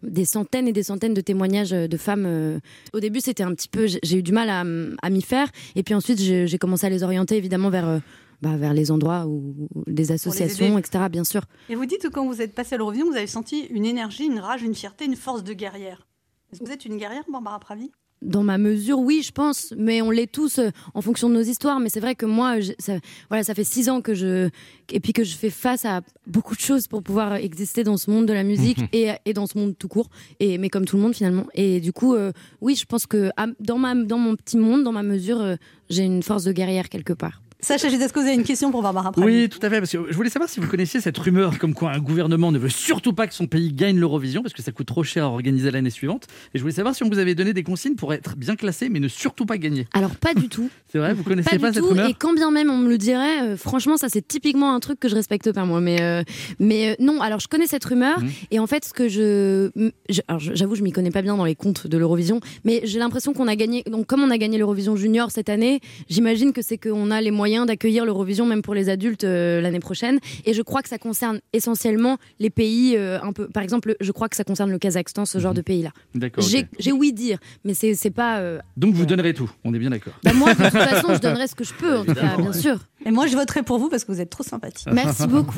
des centaines et des centaines de témoignages de femmes. Au début, c'était un petit peu. j'ai- eu du mal à m'y faire. Et puis ensuite, j'ai commencé à les orienter évidemment vers, euh, bah, vers les endroits où- des associations, etc. Bien sûr. Et vous dites que quand vous êtes passé à l'Eurovision, vous avez senti une énergie, une rage, une fierté, une force de guerrière. Est-ce que vous êtes une guerrière, Barbara Pravi? Dans ma mesure, oui, je pense, mais on l'est tous euh, en fonction de nos histoires. Mais c'est vrai que moi, je- ça, voilà, ça fait six ans que je et puis que je fais face à beaucoup de choses pour pouvoir exister dans ce monde de la musique et, et dans ce monde tout court. Et mais comme tout le monde finalement. Et du coup, euh, oui, je pense que à- dans ma dans mon petit monde, dans ma mesure, euh, j'ai une force de guerrière quelque part. Sacha Judasco, vous avez une question pour Barbara Pravi Oui, tout à fait. Parce que je voulais savoir si vous connaissiez cette rumeur comme quoi un gouvernement ne veut surtout pas que son pays gagne l'Eurovision parce que ça coûte trop cher à organiser l'année suivante. Et je voulais savoir si on vous avait donné des consignes pour être bien classé mais ne surtout pas gagner. Alors pas du tout. C'est vrai, vous connaissez Pas pas, du cette tout. rumeur Et quand bien même on me le dirait, euh, franchement, ça c'est typiquement un truc que je respecte pas moi. Mais euh, mais euh, non. Alors je connais cette rumeur Mhm. et en fait ce que je, je- alors, je- j'avoue je m'y connais pas bien dans les comptes de l'Eurovision, mais j'ai l'impression qu'on a gagné. Donc comme on a gagné l'Eurovision Junior cette année, j'imagine que c'est qu'on a les moyens d'accueillir l'Eurovision même pour les adultes euh, l'année prochaine. Et je crois que ça concerne essentiellement les pays euh, un peu. Par exemple, je crois que ça concerne le Kazakhstan, ce genre de pays là. D'accord. J'ai j'ai ouï dire, mais c'est c'est pas. euh, Donc vous donnerez tout, on est bien d'accord. bah, moi, de toute façon, je donnerai ce que je peux, en tout cas, bien sûr. Et moi, je voterai pour vous parce que vous êtes trop sympathique. Merci beaucoup.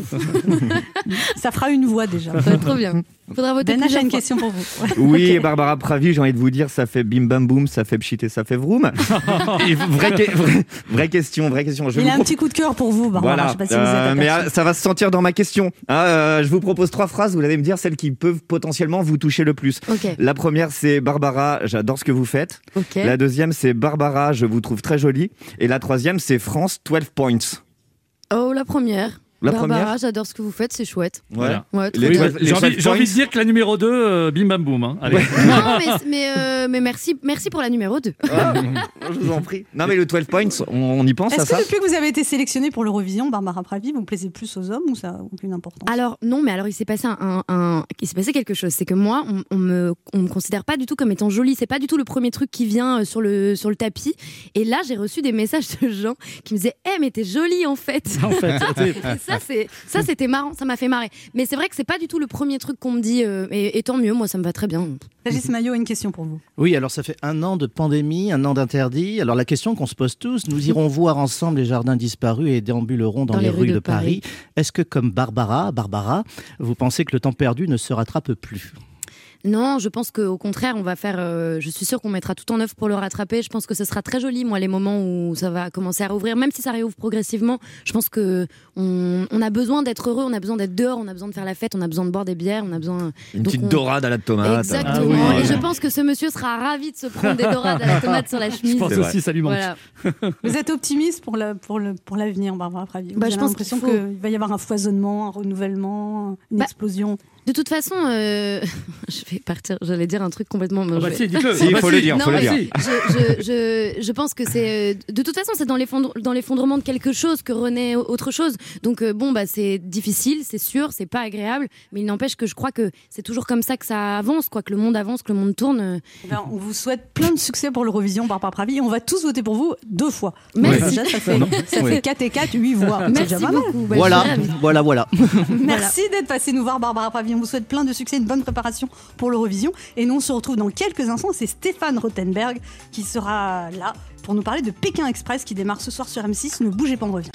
Ça fera une voix déjà. Ça va être trop bien. Faudra voter Ben une question pour vous. Oui. Barbara Pravi, j'ai envie de vous dire, ça fait bim bam boum, ça fait pchit et ça fait vroom. Et vraie, que- vraie- vraie question, vraie question. Je Il a un pro- petit coup de cœur pour vous, Barbara. Voilà, Je sais pas si vous Euh, mais euh, ça va se sentir dans ma question. hein. Euh, je vous propose trois phrases, vous allez me dire celles qui peuvent potentiellement vous toucher le plus. La première, c'est Barbara, j'adore ce que vous faites. La deuxième, c'est Barbara, je vous trouve très jolie. Et la troisième, c'est France 12 points. Oh, la première. La Barbara, première j'adore ce que vous faites, c'est chouette. Voilà. Ouais, très Les bien. toiles- les J'ai envie, 12 j'ai envie de points. dire que la numéro 2, bim bam boum. hein. Allez. Non, mais, mais, euh, mais merci, merci pour la numéro 2. Ah, je vous en prie. Non, mais le 12 points, on, on y pense à Est-ce ça que depuis que vous avez été sélectionnée pour l'Eurovision, Barbara Pravi, vous plaisez plus aux hommes ou ça n'a aucune importance? Alors non, mais alors il s'est passé un, un- un- il s'est passé quelque chose. C'est que moi, on, on me, on me considère pas du tout comme étant jolie. C'est pas du tout le premier truc qui vient euh, sur le sur le tapis. Et là, j'ai reçu des messages de gens qui me disaient, "Eh, mais t'es jolie en fait." En fait, Et ça, c'est ça, c'était marrant. Ça m'a fait marrer. Mais c'est vrai que c'est pas du tout le premier truc qu'on me dit. euh, et, et tant mieux. Moi, ça me va très bien. Régis Maillot a une question pour vous. Oui, alors ça fait un an de pandémie, un an d'interdit. Alors la question qu'on se pose tous, nous irons voir ensemble les jardins disparus et déambulerons dans, les, rues, de, Paris. Est-ce que comme Barbara, Barbara, vous pensez que le temps perdu ne se rattrape plus? Non, je pense qu'au contraire, on va faire. euh, je suis sûre qu'on mettra tout en œuvre pour le rattraper. Je pense que ce sera très joli, moi, les moments où ça va commencer à rouvrir, même si ça réouvre progressivement. Je pense que on, on a besoin d'être heureux, on a besoin d'être dehors, on a besoin de faire la fête, on a besoin de boire des bières, on a besoin. Une Donc petite on- dorade à la tomate. Exactement. Ah oui. Et je pense que ce monsieur sera ravi de se prendre des dorades à la tomate sur la Je chemise. pense C'est vrai. aussi, ça lui manque. Voilà. Vous êtes optimiste pour la- pour le pour l'avenir, Barbara Pravi? Bah, je pense l'impression qu'il faut- qu'il va y avoir un foisonnement, un renouvellement, une Bah, explosion? De toute façon, euh, je vais partir. J'allais dire un truc complètement. Ah bah je si. Si, il faut le dire, Non, faut le mais dire. Je, je, je, je pense que c'est. euh, De toute façon, c'est dans l'effondre- dans l'effondrement de quelque chose que renaît au- autre chose. Donc, euh, bon, bah, c'est difficile, c'est sûr, c'est pas agréable. Mais il n'empêche que je crois que c'est toujours comme ça que ça avance, quoi, que le monde avance, que le monde tourne. euh. Ben, on vous souhaite plein de succès pour l'Eurovision par par Pravi. On va tous voter pour vous deux fois. Merci. Déjà, ça fait, ça Oui. fait 4 et 4, 8 voix. C'est Merci déjà beaucoup. Bah, Voilà, ravie. voilà, voilà. Merci d'être passé nous voir, Barbara Pravi. On vous souhaite plein de succès, une bonne préparation pour l'Eurovision. Et nous, on se retrouve dans quelques instants. C'est Stéphane Rothenberg qui sera là pour nous parler de Pékin Express qui démarre ce soir sur M6. Ne bougez pas, on revient.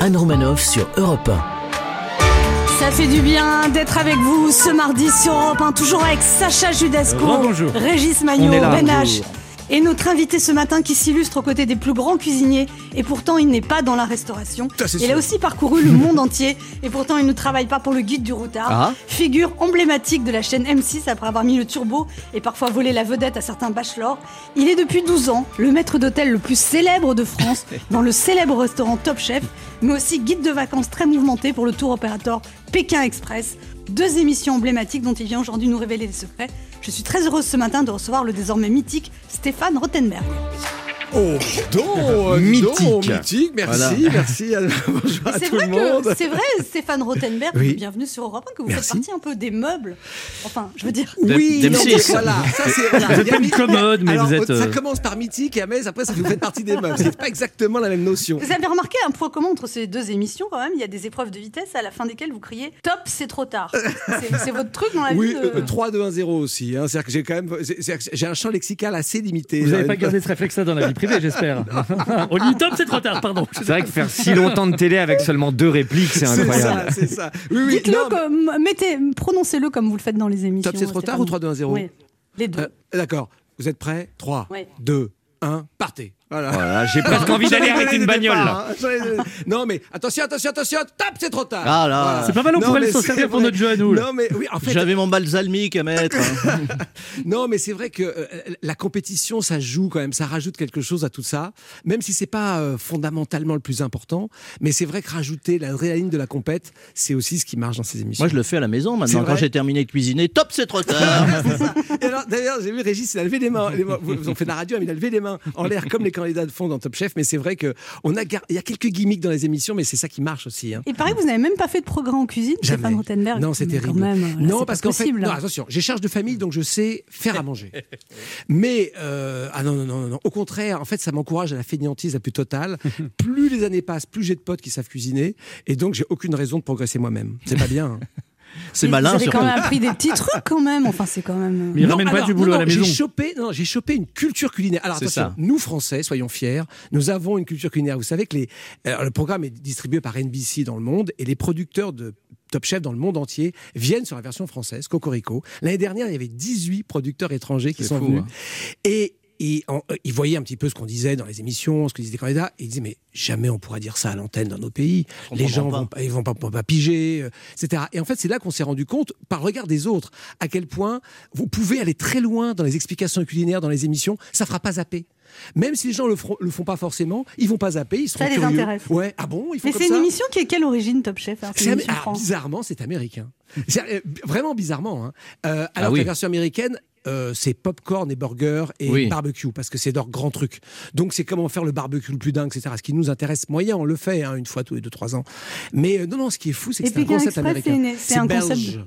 Anne Romanoff sur Europe 1. Ça fait du bien d'être avec vous ce mardi sur Europe 1, toujours avec Sacha Judasco. Régis Magnot. Ben H. Et notre invité ce matin qui s'illustre aux côtés des plus grands cuisiniers et pourtant il n'est pas dans la restauration. Il a aussi parcouru le monde entier et pourtant il ne travaille pas pour le guide du routard. Ah. Figure emblématique de la chaîne M6 après avoir mis le turbo et parfois volé la vedette à certains bachelors. Il est depuis 12 ans le maître d'hôtel le plus célèbre de France dans le célèbre restaurant Top Chef, mais aussi guide de vacances très mouvementé pour le tour opérateur Pékin Express. Deux émissions emblématiques dont il vient aujourd'hui nous révéler les secrets. Je suis très heureuse ce matin de recevoir le désormais mythique Stéphane Rothenberg. Oh, donc, Mythique. donc, mythique, merci, Voilà. merci. Bonjour à C'est tout vrai le monde. que c'est vrai Stéphane Rothenberg, Oui. bienvenue sur Europe 1, que vous Merci. faites partie un peu des meubles. Enfin, je veux dire. Oui, D'M6. non, voilà, ça c'est une commode, mais Alors, vous êtes, Ça euh, commence par mythique et à Metz, après ça fait vous faites partie des meubles. C'est pas exactement la même notion. Vous avez remarqué un point commun entre ces deux émissions quand même Il y a des épreuves de vitesse à la fin desquelles vous criez Top, c'est trop tard. C'est votre truc dans la Oui, vie de- euh, 3, 2, 1, 0 aussi. hein. C'est-à-dire que j'ai quand même, j'ai un champ lexical assez limité. Vous n'avez pas gardé ce réflexe-là dans la vie privée, j'espère. On dit top, c'est trop tard, pardon. C'est vrai que faire si longtemps de télé avec seulement deux répliques, c'est C'est incroyable. ça, c'est ça. Oui, oui. Dites-le non, mais- comme. Mettez, prononcez-le comme vous le faites dans les émissions. Top, c'est trop tard ou 3, 2, 1, 0 Oui, les deux. Euh, D'accord. Vous êtes prêts? 3, Ouais. 2, 1, partez. Voilà. Voilà, j'ai presque envie d'aller arrêter une bagnole là. hein. Non mais attention, attention, attention, tape, c'est trop tard. Ah là. C'est pas mal, on Non, pourrait mais le s'en c'est servir pour vrai. notre jeu à nous. là. Non mais oui, en fait, J'avais mon balsamique à mettre. hein. non mais c'est vrai que euh, la compétition, ça joue quand même, ça rajoute quelque chose à tout ça, même si c'est pas euh, fondamentalement le plus important. Mais c'est vrai que rajouter l'adrénaline de la compète, c'est aussi ce qui marche dans ces émissions. Moi, je le fais à la maison C'est maintenant. vrai Quand j'ai terminé de cuisiner, top, c'est trop tard. Et alors, D'ailleurs, j'ai vu Régis, il a levé les mains. les mains- Vous, vous en faites de la radio, mais il a levé les mains en l'air comme les candidats de fond dans Top Chef. Mais c'est vrai on a, gar- y a quelques gimmicks dans les émissions, mais c'est ça qui marche aussi. hein. Il paraît que vous n'avez même pas fait de programme en cuisine. Stéphane Rothenberg. Non, c'est terrible. Quand même, là, non, parce qu'en fait, non, attention, j'ai charge de famille, donc je sais faire à manger. Mais euh, ah non, non, non, non, non. Au contraire, en fait, ça m'encourage à la fainéantise la plus totale. plus les années passent, plus j'ai de potes qui savent cuisiner, et donc j'ai aucune raison de progresser moi-même. C'est pas bien. hein. C'est Mais malin Vous avez quand même appris des petits trucs quand même. Enfin, c'est quand même. Mais il Non, ramène pas alors, du boulot non, à la maison. J'ai chopé, non, j'ai chopé une culture culinaire. Alors C'est attention, ça. nous Français, soyons fiers, nous avons une culture culinaire. Vous savez que les, alors, le programme est distribué par NBC dans le monde et les producteurs de Top Chef dans le monde entier viennent sur la version française, Cocorico. L'année dernière, il y avait 18 producteurs étrangers qui sont fou, venus. hein. Et et en- euh, ils voyaient un petit peu ce qu'on disait dans les émissions, ce que disaient les candidats, et ils disaient mais jamais on pourra dire ça à l'antenne dans nos pays. On Les gens vont ils vont pas, pas piger, euh, etc. Et en fait, c'est là qu'on s'est rendu compte, par le regard des autres, à quel point vous pouvez aller très loin dans les explications culinaires, dans les émissions, ça fera pas zapper. Même si les gens le, feront- le font pas forcément, ils vont pas zapper, ils seront Ça les curieux. intéresse. Ouais, ah bon, ils font Mais c'est une émission qui est quelle origine, Top Chef alors, alors, France. bizarrement, c'est américain. C'est, euh, vraiment bizarrement. hein. Euh, alors que oui. la version américaine, euh, c'est popcorn et burger et Oui. barbecue parce que c'est leur grand truc. Donc c'est comment faire le barbecue le plus dingue, etc. Ce qui nous intéresse moyen, on le fait hein, une fois tous les deux trois ans. Mais euh, non, non, ce qui est fou, c'est que c'est un concept Express, américain. c'est un belge. concept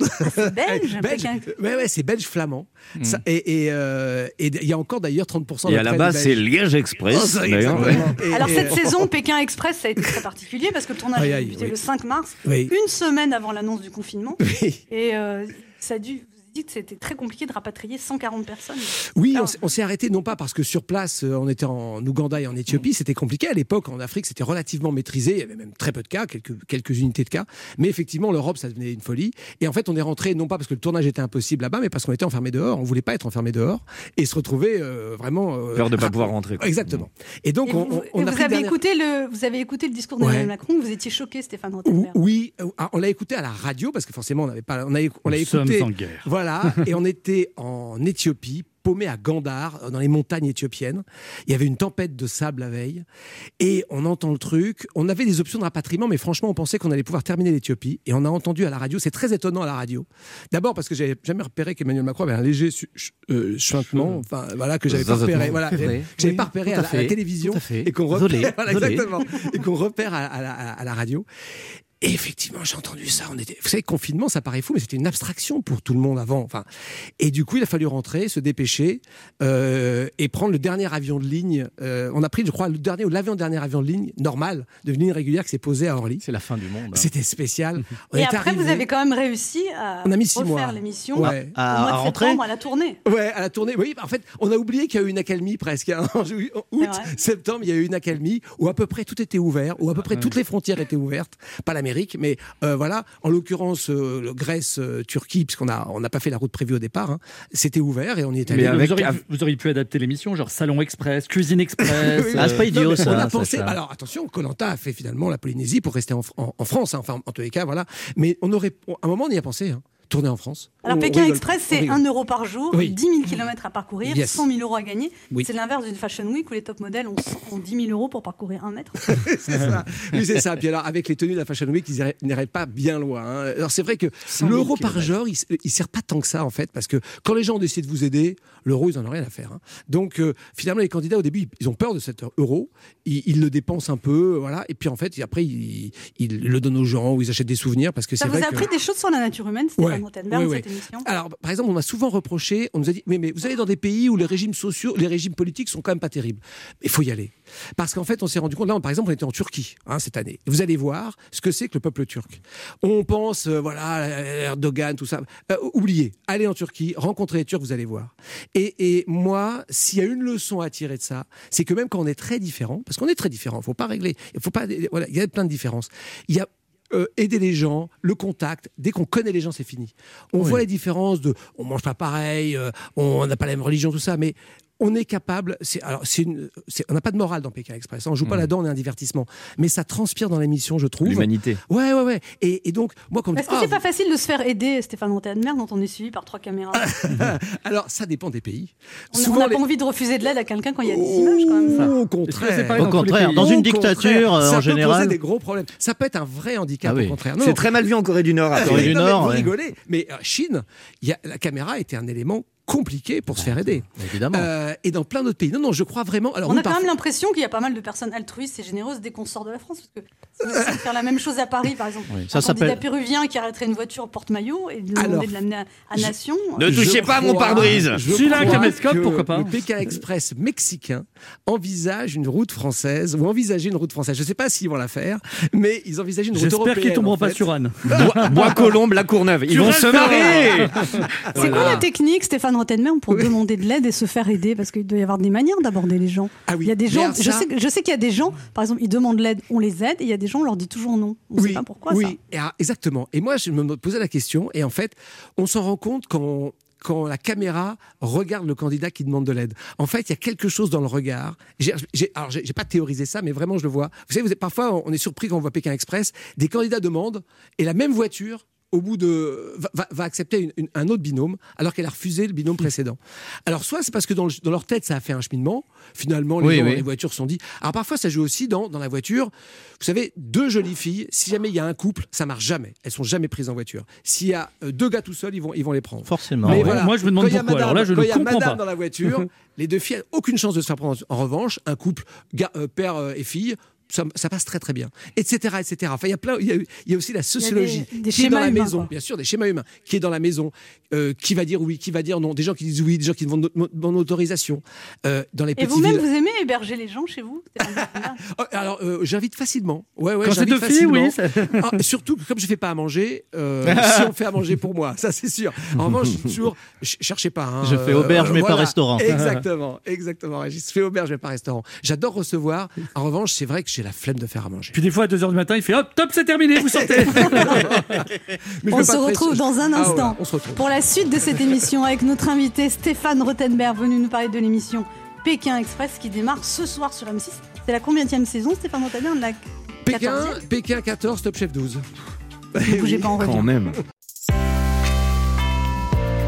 C'est belge, belge. Pékin- Ouais, ouais, c'est belge flamand. Ça- et et, euh, et il y a encore d'ailleurs 30% Et de à la base, c'est. Liège Oh, Express. c'est d'ailleurs. Et- Alors et- cette saison, Pékin Express, ça a été très particulier parce que le tournage a débuté oui. le 5 mars, Oui. une semaine avant l'annonce du confinement. Oui. Et euh, ça a dû. Dites c'était très compliqué de rapatrier 140 personnes. Oui, Ah. on s'est- arrêté non pas parce que sur place, euh, on était en Ouganda et en Éthiopie, c'était compliqué à l'époque. En Afrique, c'était relativement maîtrisé. Il y avait même très peu de cas, quelques, quelques unités de cas. Mais effectivement, l'Europe, ça devenait une folie. Et en fait, on est rentré non pas parce que le tournage était impossible là-bas, mais parce qu'on était enfermé dehors. On voulait pas être enfermé dehors et se retrouver euh, vraiment. euh, Peur de pas ra- pouvoir rentrer. quoi. Exactement. Et donc, Et on, vous, on- on et a vous avez dernière- écouté le, vous avez écouté le discours Ouais. d'Emmanuel Macron. Vous étiez choqué, Stéphane Rothenberg. Oui, ah, on l'a écouté à la radio parce que forcément on n'avait pas, on a, on l'a Nous sommes écouté. en guerre. Voilà, et on était en Éthiopie, paumé à Gandhar, dans les montagnes éthiopiennes. Il y avait une tempête de sable la veille. Et on entend le truc. On avait des options de rapatriement, mais franchement, on pensait qu'on allait pouvoir terminer l'Éthiopie. Et on a entendu à la radio, c'est très étonnant à la radio. D'abord parce que j'avais jamais repéré qu'Emmanuel Macron avait un léger euh, chuintement, enfin voilà, que j'avais pas repéré. Voilà, que j'avais pas repéré à la, à la fait. télévision et qu'on repère, Zolé, voilà, zolé. exactement, et qu'on repère à, à la, à la radio. Et effectivement, j'ai entendu ça. On était, vous savez, confinement, ça paraît fou, mais c'était une abstraction pour tout le monde avant. Enfin, et du coup, il a fallu rentrer, se dépêcher euh, et prendre le dernier avion de ligne. Euh, on a pris, je crois, le dernier ou l'avant-dernier avion de ligne normal, de ligne régulière, qui s'est posé à Orly. C'est la fin du monde. hein. C'était spécial. On Et est après, vous avez quand même réussi à On a mis six refaire mois. l'émission Ouais. À- mois à de rentrer? septembre à la tournée. Ouais, à la tournée. Oui, en fait, on a oublié qu'il y a eu une accalmie presque. hein. En août, septembre, il y a eu une accalmie où à peu près tout était ouvert, où à peu près toutes les frontières étaient ouvertes. Pas l'Amérique, mais euh, voilà. En l'occurrence, euh, Grèce, euh, Turquie, puisqu'on a on n'a pas fait la route prévue au départ. hein. C'était ouvert et on y est allé. Mais vous, auriez, vous auriez pu adapter l'émission, genre salon express, cuisine express. Oui, Ah, c'est pas idiot, ça, On a ça, pensé. ça. Alors attention, Colanta a fait finalement la Polynésie pour rester en- en France. hein. Enfin, en tous les cas, voilà. Mais on aurait, à un moment, on y a pensé. hein. Tourner en France. Alors Pékin rigole Express, c'est rigole. 1 euro par jour, Oui. 10 000 km à parcourir, Yes. 100 000 euros à gagner. Oui. C'est l'inverse d'une Fashion Week où les top modèles ont, ont 10 000 euros pour parcourir un mètre. c'est ça. Oui, c'est ça. Puis alors, avec les tenues de la Fashion Week, ils iraient- ils n'iraient pas bien loin. hein. Alors, c'est vrai que 000 l'euro par jour, il, il sert pas tant que ça, en fait, parce que quand les gens ont décidé de vous aider, l'euro, ils en ont rien à faire. hein. Donc, euh, finalement, les candidats, au début, ils- ont peur de cet euro. Ils, ils le dépensent un peu, voilà. Et puis, en fait, après, ils, ils le donnent aux gens ou ils achètent des souvenirs parce que Ça c'est vous vrai a que... appris des choses sur la nature humaine, Stéphane Ouais, Ouais, cette émission Alors, par exemple, on m'a souvent reproché, on nous a dit, mais, mais vous allez dans des pays où les régimes sociaux, les régimes politiques sont quand même pas terribles. Mais il faut y aller. Parce qu'en fait, on s'est rendu compte, là, par exemple, on était en Turquie hein, cette année. Vous allez voir ce que c'est que le peuple turc. On pense, euh, voilà, à Erdogan, tout ça. Euh, oubliez, allez en Turquie, rencontrez les Turcs, vous allez voir. Et, et moi, s'il y a une leçon à tirer de ça, c'est que même quand on est très différent, parce qu'on est très différent, il faut pas régler, il faut pas, voilà, il y a plein de différences. Il y a euh, aider les gens, le contact. Dès qu'on connaît les gens, c'est fini. On voit les différences de, on mange pas pareil, euh, on n'a pas la même religion, tout ça, mais on est capable. C'est alors, c'est une, c'est- on n'a pas de morale dans Pékin Express. hein, On joue pas là-dedans, on est un divertissement. Mais ça transpire dans l'émission, je trouve. L'humanité. Ouais, ouais, ouais. Et, et donc, moi, comme Est-ce que Ah, c'est pas facile de se faire aider, Stéphane Rothenberg, quand on est suivi par trois caméras alors ça dépend des pays. On n'a les- pas envie de refuser de l'aide à quelqu'un quand il y a des images, quand même. Au contraire. Au dans contraire, dans une Au dictature, euh, ça en peut poser général. des gros problèmes. Ça peut être un vrai handicap Ah oui. au contraire. Non, C'est non. très mal vu en Corée du Nord. Ah, Corée du Nord, vous rigolez. Mais euh, Chine, il y a, la caméra était un élément compliqué pour se faire aider. Évidemment. Euh, et dans plein d'autres pays. Non, non, je crois vraiment. Alors, On a quand parfois- même l'impression qu'il y a pas mal de personnes altruistes et généreuses dès qu'on sort de la France. Parce que c'est faire la même chose à Paris, par exemple. Oui, Un ça candidat s'appelle- péruvien qui arrêterait une voiture porte-maillot et de demander de l'amener à, à je- Nation. Ne Je touchez pas à mon pare-brise. un crois caméscope, que pourquoi pas Le Pékin Express mexicain envisage une route française ou envisager une route française. Je ne sais pas s'ils vont la faire, mais ils envisagent une route J'espère européenne. qu'ils tomberont en pas sur Anne. Bois, Bois Colombe, la Courneuve. Ils Tu vont se marier. C'est quoi la technique, Stéphane Rothenberg, pour demander de l'aide et se faire aider Parce qu'il doit y avoir des manières d'aborder les gens. Ah oui, Il y a des gens, je sais, que- je sais qu'il y a des gens, par exemple, ils demandent l'aide, on les aide, et il y a des gens, on leur dit toujours non. On ne oui, sait pas pourquoi oui, ça. et alors, exactement. Et moi, je me posais la question, et en fait, on s'en rend compte quand, quand la caméra regarde le candidat qui demande de l'aide. En fait, il y a quelque chose dans le regard. J'ai, j'ai- alors, j'ai pas théorisé ça, mais vraiment, je le vois. Vous savez, vous êtes- parfois, on est surpris quand on voit Pékin Express, des candidats demandent, et la même voiture au bout de va, accepter une- une- un autre binôme alors qu'elle a refusé le binôme précédent. Alors soit c'est parce que dans, le- dans leur tête ça a fait un cheminement. Finalement les, Oui, gens, oui. les voitures se sont dit. Alors parfois ça joue aussi dans, dans la voiture. Vous savez deux jolies filles. Si jamais il y a un couple, ça marche jamais. Elles sont jamais prises en voiture. S'il y a euh, deux gars tout seuls, ils vont ils vont les prendre. Forcément. Mais ouais. voilà, Moi, je me demande quand il y a pourquoi. Alors là, je quand ne il y a comprends madame pas. dans la voiture, les deux filles n'ont aucune chance de se faire prendre. En revanche, un couple, gars, euh, père euh, et fille, ça, ça passe très très bien, etc., etc. Enfin, il y a plein, il y a, il y a aussi la sociologie des- des qui est dans la humains, maison, quoi. bien sûr, des schémas humains, qui est dans la maison, euh, qui va dire oui, qui va dire non, des gens qui disent oui, des gens qui demandent demandent autorisation. Euh, dans les Et vous-même, villes. vous aimez héberger les gens chez vous? Oh, alors, euh, j'invite facilement. Ouais, ouais, Quand c'est deux filles, oui. ça- Ah, surtout comme je fais pas à manger, euh, si on fait à manger pour moi, ça c'est sûr. En revanche, je suis toujours, ch- cherchez pas. hein, Je fais auberge, mais pas restaurant. Exactement, exactement. Régis, je fais auberge mais pas restaurant. J'adore recevoir. En revanche, c'est vrai que j'ai la flemme de faire à manger. Puis des fois, à 2h du matin, il fait hop, top, c'est terminé, vous sortez. Mais je On se retrouve dans un Ah ouais, instant on se retrouve. pour la suite de cette émission avec notre invité Stéphane Rothenberg, venu nous parler de l'émission Pékin Express qui démarre ce soir sur M6. C'est la combienième saison, Stéphane Rothenberg La Pékin, 14e Pékin 14, Top Chef 12. Ne bougez pas en Quand revient. même.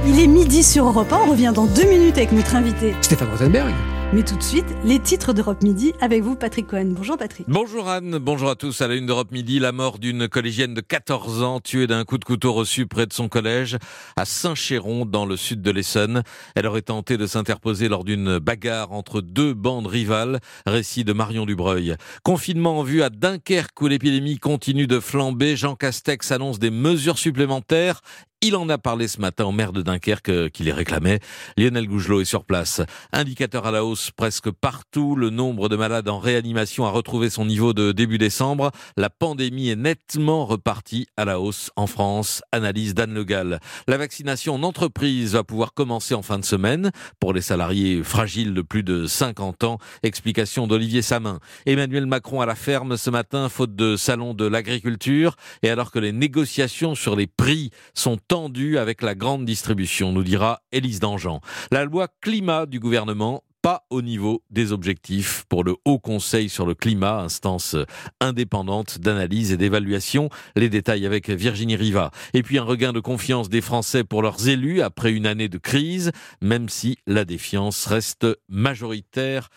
Il est midi sur Europe 1, on revient dans deux minutes avec notre invité. Stéphane Rothenberg. Mais tout de suite, les titres d'Europe Midi avec vous, Patrick Cohen. Bonjour Patrick. Bonjour Anne, bonjour à tous. À la une d'Europe Midi, la mort d'une collégienne de 14 ans tuée d'un coup de couteau reçu près de son collège à Saint-Chéron dans le sud de l'Essonne. Elle aurait tenté de s'interposer lors d'une bagarre entre deux bandes rivales. Récit de Marion Dubreuil. Confinement en vue à Dunkerque où l'épidémie continue de flamber. Jean Castex annonce des mesures supplémentaires il en a parlé ce matin au maire de Dunkerque euh, qui les réclamait. Lionel Gougelot est sur place. Indicateur à la hausse presque partout. Le nombre de malades en réanimation a retrouvé son niveau de début décembre. La pandémie est nettement repartie à la hausse en France. Analyse d'Anne Le Gall. La vaccination en entreprise va pouvoir commencer en fin de semaine pour les salariés fragiles de plus de 50 ans. Explication d'Olivier Samin. Emmanuel Macron à la ferme ce matin, faute de salon de l'agriculture. Et alors que les négociations sur les prix sont tendu avec la grande distribution, nous dira Élise Dangean. La loi climat du gouvernement pas au niveau des objectifs pour le Haut Conseil sur le climat, instance indépendante d'analyse et d'évaluation. Les détails avec Virginie Riva. Et puis un regain de confiance des Français pour leurs élus après une année de crise, même si la défiance reste majoritaire.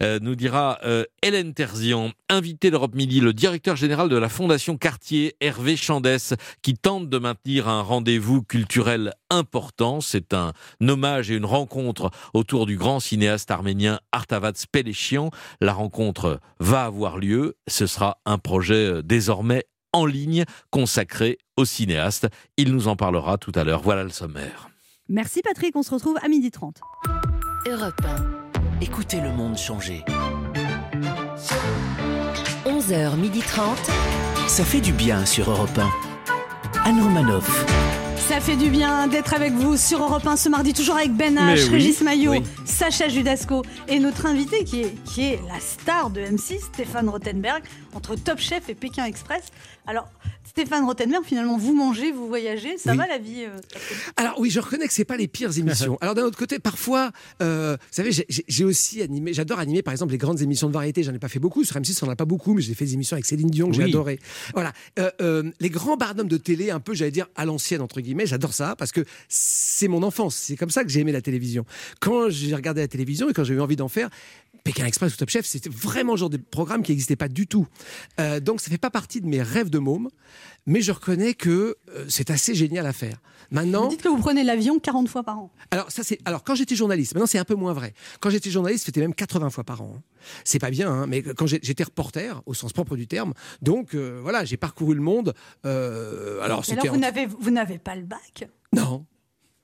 Euh, nous dira euh, Hélène Terzian, invité d'Europe Midi, le directeur général de la Fondation Cartier, Hervé Chandès, qui tente de maintenir un rendez-vous culturel important. C'est un hommage et une rencontre autour du grand cinéaste arménien Artavat Spelechian. La rencontre va avoir lieu. Ce sera un projet euh, désormais en ligne consacré au cinéaste. Il nous en parlera tout à l'heure. Voilà le sommaire. Merci Patrick, on se retrouve à midi 30. Europe 1. Écoutez le monde changer. 11h30. Ça fait du bien sur Europe 1. Anne Romanoff. Ça fait du bien d'être avec vous sur Europe 1 ce mardi, toujours avec Ben H, oui, Régis Maillot, oui. Sacha Judasco et notre invité qui est, qui est la star de M6, Stéphane Rothenberg, entre Top Chef et Pékin Express. Alors, Stéphane Rothenberg, finalement, vous mangez, vous voyagez, ça Oui. va la vie euh, Alors oui, je reconnais que c'est pas les pires émissions. Alors d'un autre côté, parfois, euh, vous savez, j'ai- j'ai j'ai aussi animé, j'adore animer par exemple les grandes émissions de variété. J'en ai pas fait beaucoup sur M6, on en a pas beaucoup, mais j'ai fait des émissions avec Céline Dion que j'ai Oui. adoré. Voilà, Euh, euh, les grands barnums de télé, un peu, j'allais dire à l'ancienne entre guillemets. J'adore ça parce que c'est mon enfance. C'est comme ça que j'ai aimé la télévision. Quand j'ai regardé la télévision et quand j'ai eu envie d'en faire. Pékin Express ou Top Chef, c'était vraiment le genre de programme qui n'existait pas du tout. Euh, donc ça fait pas partie de mes rêves de môme, mais je reconnais que euh, c'est assez génial à faire. Maintenant, Vous dites que vous prenez l'avion 40 fois par an. alors ça c'est alors quand j'étais journaliste, maintenant c'est un peu moins vrai. Quand j'étais journaliste, c'était même 80 fois par an. hein. C'est pas bien, hein, mais quand j'étais reporter au sens propre du terme, donc euh, voilà, j'ai parcouru le monde. alors alors, vous n'avez, vous n'avez pas le bac? Non,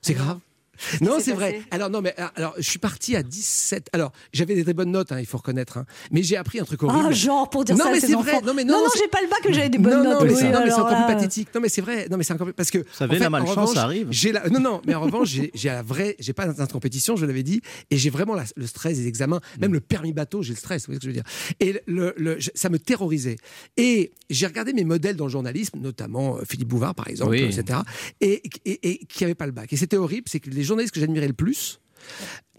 c'est grave. Non, c'est vrai. Alors non, mais ah, alors je suis parti à 17. Alors j'avais des très bonnes notes, hein, il faut reconnaître. hein. Mais j'ai appris un truc horrible. Ah, genre, pour dire non, ça à mais ses c'est vrai. Non, mais non, non, non, c'est- j'ai pas le bac, mais j'avais des bonnes non, notes. Non, mais oui, c'est non, mais c'est alors encore plus pathétique. Non, mais c'est vrai. Non, mais c'est encore plus parce que. savez, en fait, la malchance, en revanche, ça arrive. J'ai la... Non, non, mais en revanche, j'ai la vraie. J'ai pas d'instinct de compétition, je l'avais dit, et j'ai vraiment la- le stress des examens, même le permis bateau, j'ai le stress. Vous voyez ce que je veux dire Et le, le- je- ça me terrorisait. Et j'ai regardé mes modèles dans le journalisme, notamment euh, Philippe Bouvard, par exemple, Oui. etc. Et, et, et qui n'avaient pas le bac. Et c'était horrible, c'est que les journalistes que j'admirais le plus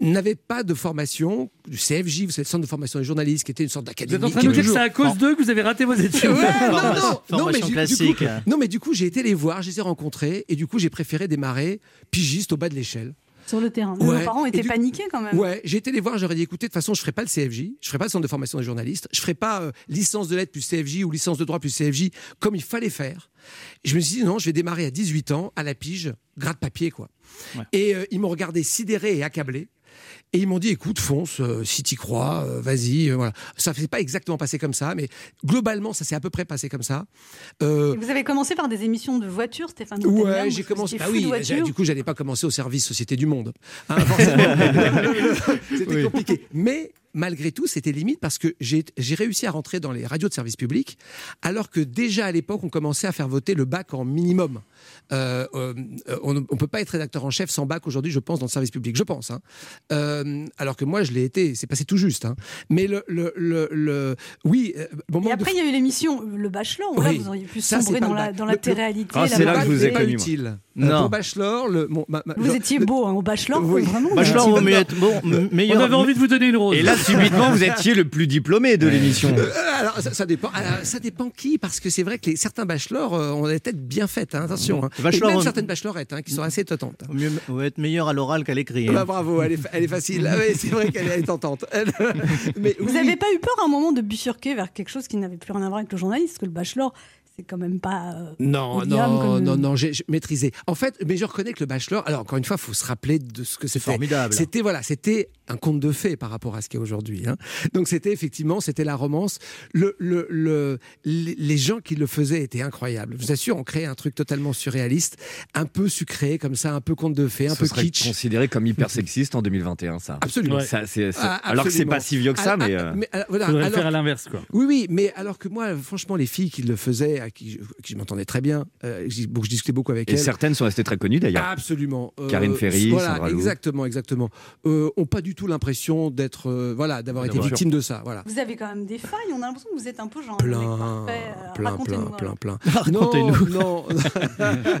n'avaient pas de formation du CFJ, vous savez, le centre de formation des journalistes, qui était une sorte Vous d'académie. êtes en train de nous dire que c'est à cause d'eux que vous avez raté vos études. Ouais, non, Formation- non, non, mais du- coup, non, mais du coup, j'ai été les voir, je les ai rencontrés, et du coup, j'ai préféré démarrer pigiste au bas de l'échelle. Sur le terrain. Ouais. Nos parents Et étaient du- paniqués quand même. Ouais, j'ai été les voir, j'aurais dit écoutez, de toute façon, je ferai pas le CFJ, je ferai pas le centre de formation des journalistes, je ferai pas euh, licence de lettres plus CFJ ou licence de droit plus CFJ comme il fallait faire. Et je me suis dit non, je vais démarrer à 18 ans, à la pige, gratte papier, quoi. Ouais. Et euh, ils m'ont regardé sidéré et accablé. Et ils m'ont dit, écoute, fonce, euh, si t'y crois, euh, vas-y. euh, voilà. Ça ne s'est pas exactement passé comme ça, mais globalement, ça s'est à peu près passé comme ça. Euh, Vous avez commencé par des émissions de voitures, Stéphane Ouais, j'ai commencé. Bah oui, voitures. du coup, j'allais pas commencer au service Société du Monde. Hein, c'était compliqué. Mais malgré tout, c'était limite parce que j'ai réussi à rentrer dans les radios de service public, alors que déjà à l'époque, on commençait à faire voter le bac en minimum. Euh, euh, on ne peut pas être rédacteur en chef sans bac aujourd'hui, je pense, dans le service public. Je pense. hein. Euh, alors que moi, je l'ai été. C'est passé tout juste. hein. Mais le, le, le, le- oui. Et après, il y a eu l'émission Le Bachelor, où là, Oui. vous auriez pu sombrer dans la, dans la télé-réalité. Ah, la c'est là que je vous ai connu, Euh, pour Bachelor, le, mon- ma- ma- Vous étiez beau hein, au bachelor, Oui. vraiment. Bachelor mieux être bon, meilleur. On avait envie de vous donner une rose. Et là, subitement, vous étiez le plus diplômé de l'émission. Euh, alors, ça, ça dépend. alors, ça dépend qui, parce que c'est vrai que les, certains bachelors euh, ont des têtes bien faites. hein, attention. hein. Bachelor, Et même on- certaines bachelorettes hein, qui sont assez tentantes. Vaut mieux vaut être meilleur à l'oral qu'à l'écrit. Bah, hein. bravo, elle est, fa- elle est facile. Ah c'est vrai qu'elle est, tentante. Mais Vous oui. n'avez pas eu peur à un moment de bifurquer vers quelque chose qui n'avait plus rien à voir avec le journaliste que le bachelor, c'est quand même pas. euh, Non, non, comme- non, non, j'ai j'ai maîtrisé. En fait, mais je reconnais que le bachelor, alors encore une fois, il faut se rappeler de ce que c'était. formidable. C'était voilà, c'était un conte de fées par rapport à ce qu'il y a aujourd'hui. hein. Donc c'était effectivement, c'était la romance. Le, le, le- les gens qui le faisaient étaient incroyables. Je vous assure, on créait un truc totalement surréaliste, un peu sucré comme ça, un peu conte de fées, un Ce peu serait kitsch. considéré comme hyper sexiste en 2021, ça. Absolument. Ça, Ah, alors que c'est pas si vieux que ça, Ah, mais. ah, euh, mais, alors, voilà, Faudrait le alors- faire à l'inverse, quoi. oui, oui, mais alors que moi, franchement, les filles qui le faisaient, à qui je, qui je m'entendais très bien, euh, donc je discutais beaucoup avec Et elles. certaines sont restées très connues d'ailleurs. Absolument. Euh, Karine Ferry, voilà, Sandra exactement, exactement. Euh, ont pas du tout l'impression d'être, euh, voilà, d'avoir été victime de ça, voilà. Vous avez quand même des failles, on a l'impression que vous êtes un peu genre. Plein, euh, plein, plein, alors. plein, plein. Racontez-nous. Non, non,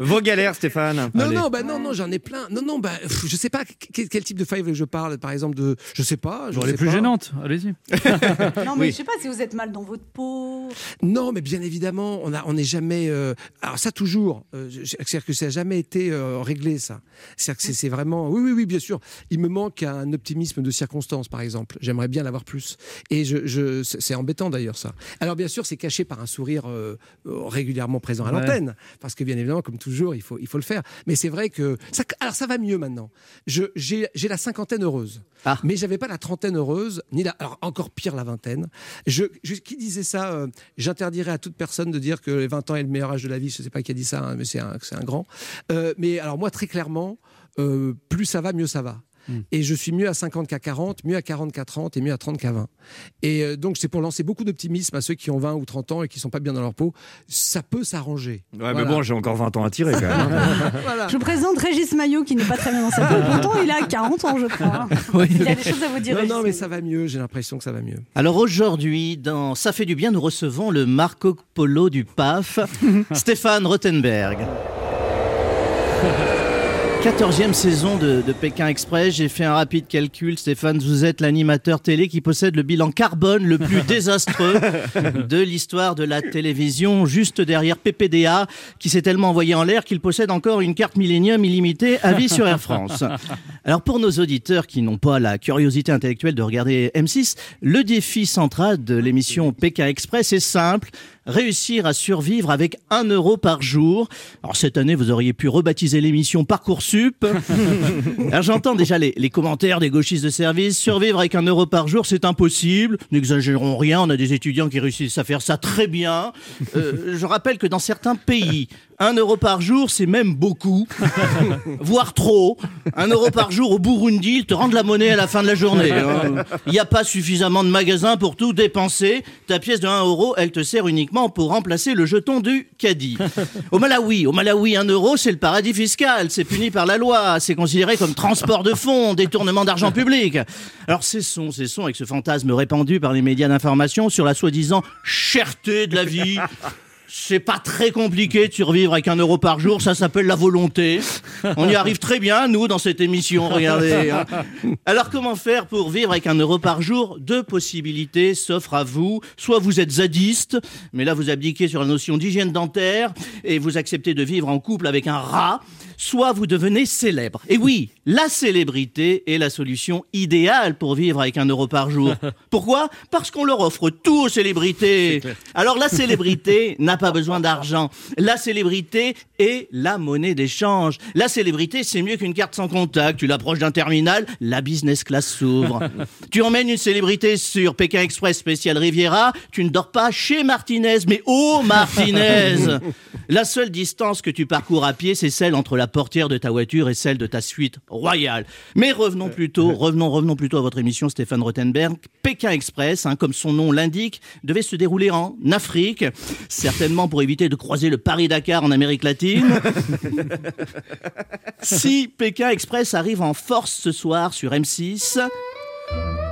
Vos galères, Stéphane. non, Allez. non, bah non, non, j'en ai plein. Non, non, bah, pff, je sais pas quel, quel type de faille je parle, par exemple de, je sais pas. Je Genre les plus pas. gênantes, allez-y. Non, mais Oui. je sais pas si vous êtes mal dans votre peau. Non, mais bien évidemment, on a, on n'est jamais. euh, alors ça toujours. euh, C'est-à-dire que ça n'a jamais été euh, réglé ça. C'est-à-dire que c'est vraiment. Oui, oui, oui, bien sûr. Il me manque un optimisme de circonstance, par exemple. J'aimerais bien l'avoir plus. Et je, je- c'est embêtant d'ailleurs ça. Alors bien sûr, c'est caché par un sourire euh, euh, régulièrement présent à Ouais. l'antenne, parce que bien évidemment, comme toujours, il faut, il faut le faire. Mais c'est vrai que ça, alors ça va mieux maintenant. J'ai la cinquantaine heureuse, Ah. mais j'avais pas la trentaine heureuse, ni la, alors encore pire la vingtaine. Je, je- qui disait ça euh, J'interdirais à toute personne de dire que les 20 ans est le meilleur âge de la vie. Je sais pas qui a dit ça, hein, mais c'est un, un grand. Euh, mais alors moi, très clairement, euh, plus ça va, mieux ça va. Hmm. Et je suis mieux à 50 qu'à 40, mieux à 40 qu'à 30 et mieux à 30 qu'à 20. Et euh, donc, c'est pour lancer beaucoup d'optimisme à ceux qui ont 20 ou 30 ans et qui sont pas bien dans leur peau. Ça peut s'arranger. Ouais, Voilà. mais bon, j'ai encore 20 ans à tirer quand même. Voilà. Je vous présente Régis Maillot qui n'est pas très bien dans sa peau. Pourtant, il a 40 ans, je crois. Il a des choses à vous dire. Non, non, mais ça va mieux. J'ai l'impression que ça va mieux. Alors aujourd'hui, dans Ça fait du bien, nous recevons le Marco Polo du PAF, Stéphane Rothenberg. 14e saison de, de Pékin Express. J'ai fait un rapide calcul. Stéphane, vous êtes l'animateur télé qui possède le bilan carbone le plus désastreux de l'histoire de la télévision, juste derrière PPDA, qui s'est tellement envoyé en l'air qu'il possède encore une carte Millennium illimitée à vie sur Air France. Alors pour nos auditeurs qui n'ont pas la curiosité intellectuelle de regarder M6, le défi central de l'émission Pékin Express est simple réussir à survivre avec 1 euro par jour. Alors cette année, vous auriez pu rebaptiser l'émission Parcoursup. Alors j'entends déjà les, les commentaires des gauchistes de service. Survivre avec 1 euro par jour, c'est impossible. N'exagérons rien, on a des étudiants qui réussissent à faire ça très bien. Euh, je rappelle que dans certains pays, 1 euro par jour, c'est même beaucoup, voire trop. 1 euro par jour au Burundi, ils te rendent la monnaie à la fin de la journée. hein. Il n'y a pas suffisamment de magasins pour tout dépenser. Ta pièce de 1 euro, elle te sert uniquement pour remplacer le jeton du caddie. Au Malawi, au Malawi, 1 euro, c'est le paradis fiscal. C'est puni par la loi. C'est considéré comme transport de fonds, détournement d'argent public. Alors cessons, cessons avec ce fantasme répandu par les médias d'information sur la soi-disant cherté de la vie. C'est pas très compliqué de survivre avec un euro par jour, ça s'appelle la volonté. On y arrive très bien, nous, dans cette émission, regardez. hein. Alors comment faire pour vivre avec un euro par jour Deux possibilités s'offrent à vous. Soit vous êtes zadiste, mais là vous abdiquez sur la notion d'hygiène dentaire et vous acceptez de vivre en couple avec un rat. Soit vous devenez célèbre. Et oui, la célébrité est la solution idéale pour vivre avec un euro par jour. Pourquoi? Parce qu'on leur offre tout aux célébrités. Alors la célébrité n'a pas besoin d'argent. La célébrité est la monnaie d'échange. La célébrité, c'est mieux qu'une carte sans contact. Tu l'approches d'un terminal, la business class s'ouvre. tu emmènes une célébrité sur Pékin Express spécial Riviera, tu ne dors pas chez Martinez, mais au Martinez. La seule distance que tu parcours à pied, c'est celle entre la portière de ta voiture et celle de ta suite royale. Mais revenons plutôt, revenons, revenons plutôt à votre émission, Stéphane Rothenberg. Pékin Express, hein, comme son nom l'indique, devait se dérouler en Afrique, certainement pour éviter de croiser le Paris-Dakar en Amérique latine. si Pékin Express arrive en force ce soir sur M6,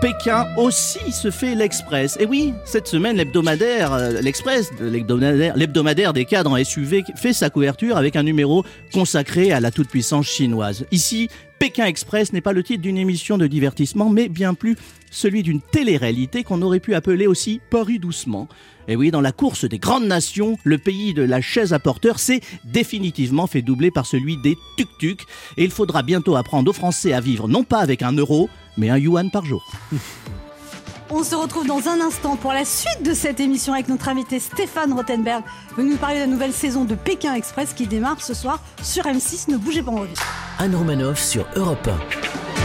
Pékin aussi se fait l'Express. Et oui, cette semaine, l'hebdomadaire, euh, l'Express, l'hebdomadaire des cadres en SUV, fait sa couverture avec un numéro consacré à la toute-puissance chinoise. Ici, Pékin Express n'est pas le titre d'une émission de divertissement, mais bien plus celui d'une télé-réalité qu'on aurait pu appeler aussi Paris doucement. Et oui, dans la course des grandes nations, le pays de la chaise à porteur s'est définitivement fait doubler par celui des tuk-tuk. Et il faudra bientôt apprendre aux Français à vivre non pas avec un euro, mais un yuan par jour. On se retrouve dans un instant pour la suite de cette émission avec notre invité Stéphane Rothenberg, venu nous parler de la nouvelle saison de Pékin Express qui démarre ce soir sur M6. Ne bougez pas, on revient. Anne Romanoff sur Europe 1.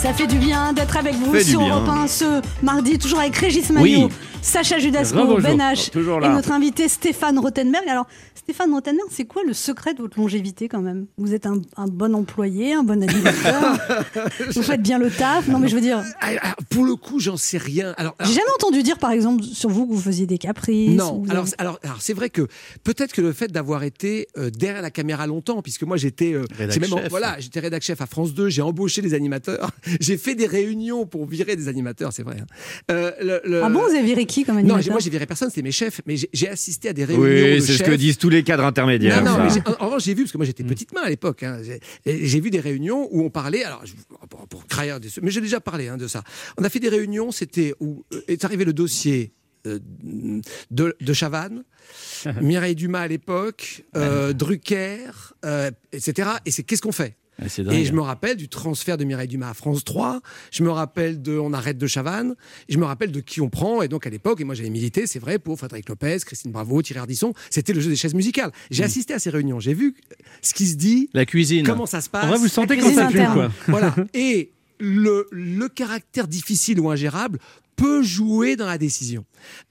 Ça fait du bien d'être avec vous Fait sur. Europe 1 ce mardi, toujours avec Régis Maillot, Oui. Sacha Judasco. Ben H Toujours et notre invité Stéphane Rothenberg. Alors, Stéphane Rothenberg, c'est quoi le secret de votre longévité quand même? Vous êtes un, un bon employé, un bon animateur, vous faites bien le taf. Non, mais je veux dire, Ah, ah, pour le coup, j'en sais rien. Alors, j'ai jamais entendu dire par exemple sur vous que vous faisiez des caprices. Non, alors, avez- alors, alors c'est vrai que peut-être que le fait d'avoir été euh, derrière la caméra longtemps, puisque moi j'étais, euh, même, chef. voilà, j'étais rédac chef à France 2, j'ai embauché des animateurs, j'ai fait des réunions pour virer des animateurs, c'est vrai. hein. Euh, le- le- Ah bon, vous avez viré qui comme Non, animateur moi j'ai viré personne, c'était mes chefs, mais j'ai- assisté à des réunions de Oui, c'est ce que disent tous les cadres intermédiaires. Non, non, mais j'ai- en, en revanche, j'ai vu, parce que moi j'étais petite main à l'époque, hein, j'ai- vu des réunions où on parlait, alors je- pour, pour crailler des- mais j'ai déjà parlé hein, de ça. On a fait des réunions, c'était où euh, est arrivé le dossier euh, de, de Chavannes, Mireille Dumas à l'époque, euh, Drucker, euh, etc. Et c'est qu'est-ce qu'on fait? Dingue. et je me rappelle du transfert de Mireille Dumas à France 3. Je me rappelle de On arrête de Chavannes. Je me rappelle de qui on prend. Et donc à l'époque, et moi j'avais milité, c'est vrai, pour Frédéric Lopez, Christine Bravo, Thierry Ardisson. C'était le jeu des chaises musicales. J'ai assisté à ces réunions. J'ai vu ce qui se dit. La cuisine. Comment ça se passe. En vrai, vous sentez quand ça pue, quoi. Voilà. Et le, le caractère difficile ou ingérable peut jouer dans la décision.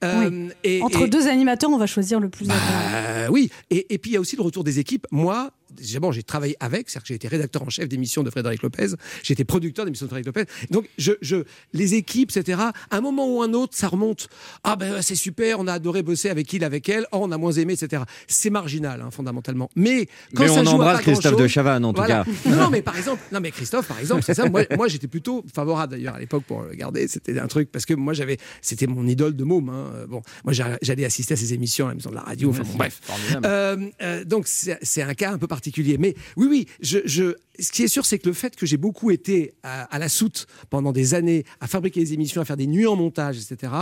Euh, et- Entre et- deux animateurs, on va choisir le plus euh, oui, et, et puis il y a aussi le retour des équipes. Moi, bon, j'ai travaillé avec, c'est-à-dire que j'ai été rédacteur en chef d'émission de Frédéric Lopez, j'ai été producteur d'émission de Frédéric Lopez. Donc, je, je, les équipes, etc., à un moment ou un autre, ça remonte. Ah ben c'est super, on a adoré bosser avec il, avec elle. Oh, on a moins aimé, etc. C'est marginal, hein, fondamentalement. Mais quand Mais ça on joue à embrasse pas Christophe de Chavannes, en tout Voilà. cas. Non, non, mais par exemple, non, mais Christophe, par exemple, c'est ça. Moi, moi, j'étais plutôt favorable d'ailleurs à l'époque pour le garder. C'était un truc parce que moi, j'avais, c'était mon idole de môme. hein. Bon, moi, j'a- j'allais assister à ces émissions à la maison de la radio. Enfin, bon, bref. Euh, euh, donc, c'est c'est un cas un peu particulier. Mais oui, oui, je, je- ce qui est sûr, c'est que le fait que j'ai beaucoup été à, à la soute pendant des années à fabriquer des émissions, à faire des nuits en montage, etc.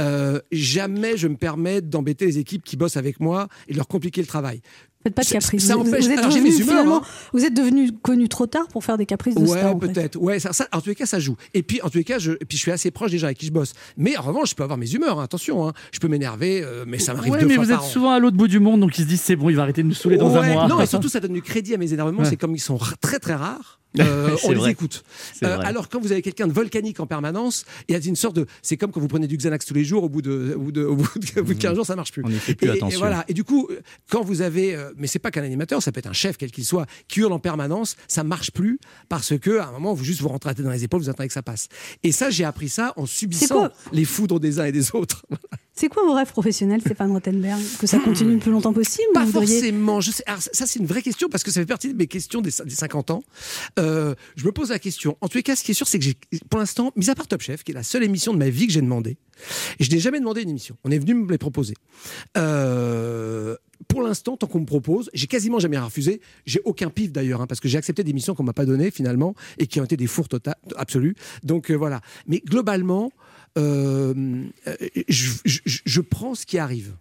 euh, jamais je me permets d'embêter les équipes qui bossent avec moi et de leur compliquer le travail. Faites pas de caprices. ça Vous- empêche- vous êtes devenu, mes humeurs, hein. vous êtes devenu connu trop tard pour faire des caprices de Ouais, star. en fait. peut-être. Ouais, ça, ça- en tous les cas, ça joue. Et puis, en tous les cas, je, et puis, je suis assez proche des gens avec qui je bosse. Mais en revanche, je peux avoir mes humeurs. hein, attention, hein. je peux m'énerver, euh, mais ça m'arrive Ouais, deux mais fois vous êtes an. souvent à l'autre bout du monde, donc ils se disent c'est bon, il va arrêter de nous saouler dans un mois. Non, et surtout, ça donne du crédit à mes énervements. Ouais. C'est comme ils sont très très rares. Euh, on les vrai. écoute. Euh, alors quand vous avez quelqu'un de volcanique en permanence, il y a une sorte de, c'est comme quand vous prenez du Xanax tous les jours, au bout de, au bout de, au bout de, au bout de 15 jours, ça marche plus. On n'y fait plus et, attention. Et voilà. Et du coup, quand vous avez, euh, mais c'est pas qu'un animateur, ça peut être un chef quel qu'il soit, qui hurle en permanence, ça marche plus parce que à un moment, vous juste vous rentrez dans les épaules, vous attendez que ça passe. Et ça, j'ai appris ça en subissant les foudres des uns et des autres. C'est quoi vos rêves professionnels, Stéphane Rothenberg? Que ça continue le plus longtemps possible Pas forcément. Je sais, alors, ça, c'est une vraie question parce que ça fait partie de mes questions des, des 50 ans. Euh, je me pose la question. En tous les cas, ce qui est sûr, c'est que j'ai, pour l'instant, mis à part Top Chef, qui est la seule émission de ma vie que j'ai demandé, et je n'ai jamais demandé une émission. On est venu me les proposer. Euh, pour l'instant, tant qu'on me propose, j'ai quasiment jamais refusé. J'ai aucun pif d'ailleurs, hein, parce que j'ai accepté des missions qu'on m'a pas données finalement et qui ont été des fours tota- absolus. Donc euh, voilà. Mais globalement, euh, euh, je, je- je- je prends ce qui arrive.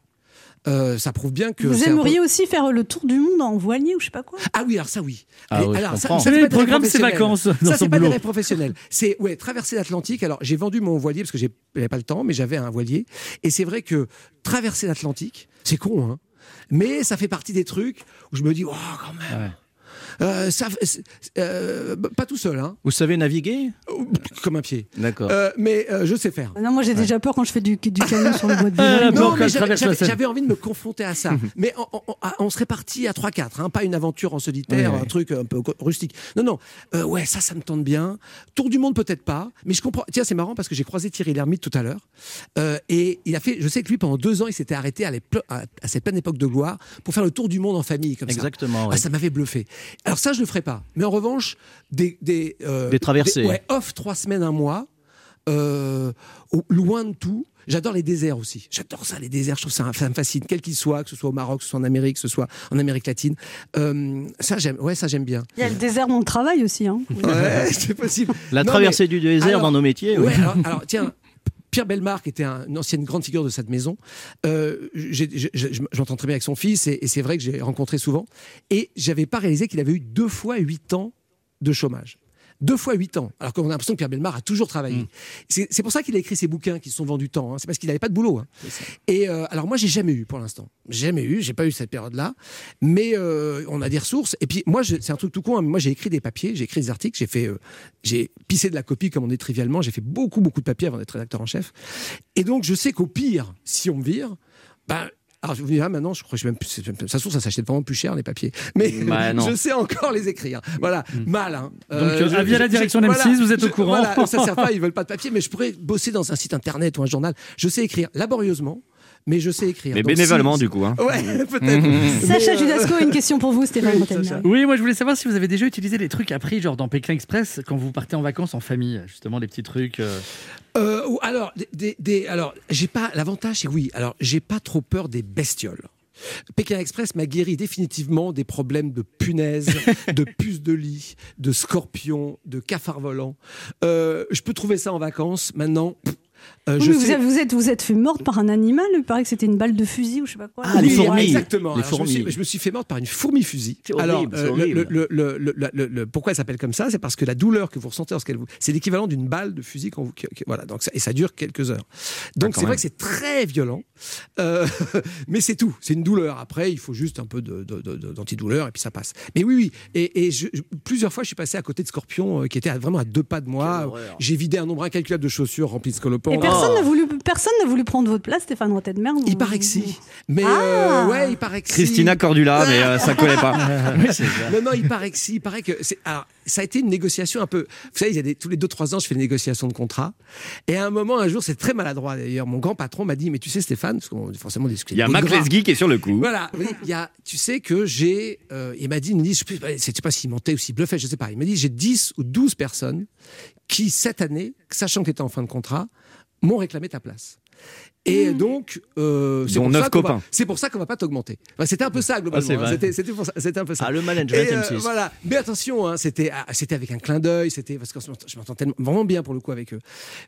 Euh, ça prouve bien que Vous c'est peu- aimeriez aussi faire le tour du monde en voilier ou je sais pas quoi? Ah oui, alors ça oui. Ah ouais, je alors, ça, c'est des rêves programme ses professionnels. vacances dans Ça, c'est pas des professionnels. C'est ouais, traverser l'Atlantique. Alors, j'ai vendu mon voilier parce que j'ai- j'avais pas le temps, mais j'avais un voilier. Et c'est vrai que traverser l'Atlantique, c'est con, hein. Mais ça fait partie des trucs où je me dis, oh, quand même. Euh, ça, euh, pas tout seul, hein. Vous savez naviguer? Comme un pied. D'accord. Euh, mais euh, je sais faire. Non, moi j'ai déjà peur quand je fais du, du camion sur le bois de Ah, qu'elle j'avais- envie de me confronter à ça. mais on, on- on serait parti à 3-4, hein, pas une aventure en solitaire, Ouais, ouais. un truc un peu rustique. Non, non. Euh, ouais, ça, ça me tente bien. Tour du monde, peut-être pas. Mais je comprends. Tiens, c'est marrant parce que j'ai croisé Thierry Lhermitte tout à l'heure. Euh, et il a fait, je sais que lui, pendant deux ans, il s'était arrêté à, à- à cette pleine époque de gloire pour faire le tour du monde en famille, comme ça. Exactement. Ah, ouais. ça m'avait bluffé. Alors ça, je le ferai pas. Mais en revanche, des des, euh, Des traversées. ouais, off trois semaines, un mois, euh, au- loin de tout. J'adore les déserts aussi. J'adore ça, les déserts. Je trouve ça, ça me fascine, quel qu'il soit, que ce soit au Maroc, que ce soit en Amérique, que ce soit en Amérique latine. Euh, ça, j'aime. Ouais, ça, j'aime bien. Il y a le désert dans le travail aussi. Hein. Ouais, c'est possible. La Non, traversée mais- du désert alors- dans nos métiers. Ouais, ouais. alors, alors, tiens. Pierre Belmar, était un- une ancienne grande figure de cette maison, euh, j'ai- j'ai- je je m'entends très bien avec son fils et, et c'est vrai que j'ai rencontré souvent. Et j'avais pas réalisé qu'il avait eu deux fois huit ans de chômage. Deux fois huit ans. Alors qu'on a l'impression que Pierre Belmar a toujours travaillé. C'est c'est pour ça qu'il a écrit ces bouquins qui se sont vendus tant. hein. C'est parce qu'il n'avait pas de boulot. hein. Et euh, alors moi, j'ai jamais eu pour l'instant. Jamais eu. J'ai pas eu cette période-là. Mais euh, on a des ressources. Et puis moi, c'est un truc tout con. hein, Moi, j'ai écrit des papiers, j'ai écrit des articles, j'ai fait, euh, j'ai pissé de la copie comme on dit trivialement. J'ai fait beaucoup, beaucoup de papiers avant d'être rédacteur en chef. Et donc, je sais qu'au pire, si on me vire, ben alors, je vous dis, ah, maintenant, je crois que je même plus, ça s'achète vraiment plus cher, les papiers. Mais Bah, non. je sais encore les écrire. Voilà, mal. Hein. Donc, euh, avis à la direction je- d'M6, vous êtes au courant. Voilà, ça sert pas, ils veulent pas de papier, mais je pourrais bosser dans un site internet ou un journal. Je sais écrire laborieusement, mais je sais écrire. Mais Donc, bénévolement, si- du coup. hein. Ouais, peut-être. Sacha Mais, euh, Judasco, une question pour vous, Stéphane Rottenberg. Oui, moi je voulais savoir si vous avez déjà utilisé les trucs appris, genre dans Pékin Express, quand vous partez en vacances en famille, justement, les petits trucs. euh, Euh, ou alors, des, des- alors, j'ai pas. L'avantage, c'est oui. Alors, j'ai pas trop peur des bestioles. Pékin Express m'a guéri définitivement des problèmes de punaises, de puces de lit, de scorpions, de cafards volants. Euh, je peux trouver ça en vacances. Maintenant, pff, euh, Oui, je mais vous, sais- avez- vous êtes, vous êtes fait morte par un animal. Il paraît que c'était une balle de fusil ou je sais pas quoi. Ah, les Oui, fourmis. Exactement. Les Alors, je, me suis, fourmis. je me suis fait morte par une fourmi fusil. Alors, euh, le- le- le- pourquoi elle s'appelle comme ça? C'est parce que la douleur que vous ressentez lorsqu'elle vous, c'est l'équivalent d'une balle de fusil quand vous, voilà. Donc ça, et ça dure quelques heures. Donc quand c'est vrai que c'est très violent, Euh, mais c'est tout. C'est une douleur. Après, il faut juste un peu d'antidouleur et puis ça passe. Mais oui, oui. Et, et je- je- plusieurs fois, je suis passé à côté de scorpions euh, qui étaient vraiment à deux pas de moi. J'ai vidé un nombre incalculable de chaussures remplies de scolopendres. Et personne n'a voulu, personne n'a voulu prendre votre place, Stéphane Rottenberg. Il paraît que si. Mais Ah. euh, ouais, il paraît que si. Christina Cordula, mais euh, ça collait pas. Non, non, il paraît que si. Il paraît que c'est. Alors, ça a été une négociation un peu. Vous savez, il y a des, tous les 2-3 ans, je fais des négociations de contrat. Et à un moment, un jour, c'est très maladroit d'ailleurs. Mon grand patron m'a dit Mais tu sais, Stéphane, parce qu'on forcément discuté. Il y a Mac Lesguy qui est sur le coup. Voilà, il y a, tu sais que j'ai. euh, il m'a dit, il me dit, je ne sais pas s'il mentait ou s'il bluffait, je sais pas. Il m'a dit j'ai 10 ou 12 personnes qui, cette année, sachant que tu étais en fin de contrat, m'ont réclamé ta place. Et donc, euh, c'est pour, neuf ça qu'on va- copains. c'est pour ça qu'on va pas t'augmenter. Enfin, c'était un peu ça globalement. c'est hein. C'était- C'était pour ça- c'était un peu ça. Ah, le management Et, euh, M6. voilà. Mais attention, hein, c'était ah, c'était avec un clin d'œil, c'était parce que je m'entends- vraiment bien pour le coup avec eux.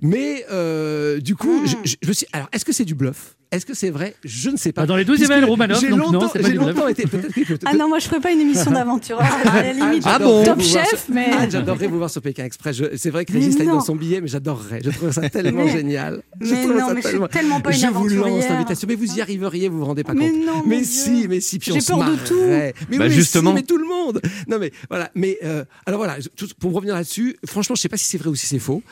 Mais euh, du coup, je, je- je me suis. Alors, est-ce que c'est du bluff? Est-ce que c'est vrai? Je ne sais pas. Bah, dans les 12e Puisque elle, Romanov, J'ai longtemps, j'ai été. Ah non, moi je ferais pas une émission d'aventure. À la limite, ah, bon top chef, sur- mais. Ah, j'adorerais vous voir sur Pékin Express. Je- C'est vrai que Mais Régis l'a dit non. dans son billet, mais j'adorerais. Je trouve ça tellement Mais- génial. Je mais non, mais je suis tellement pas une Je vous lance l'invitation. Mais vous y arriveriez, vous vous rendez pas Mais compte. non, mais si, mais si, puis J'ai peur de tout. Mais Bah, oui, justement. mais tout le monde. Non, mais voilà. Mais euh, alors voilà, pour revenir là-dessus, franchement, je sais pas si c'est vrai ou si c'est faux.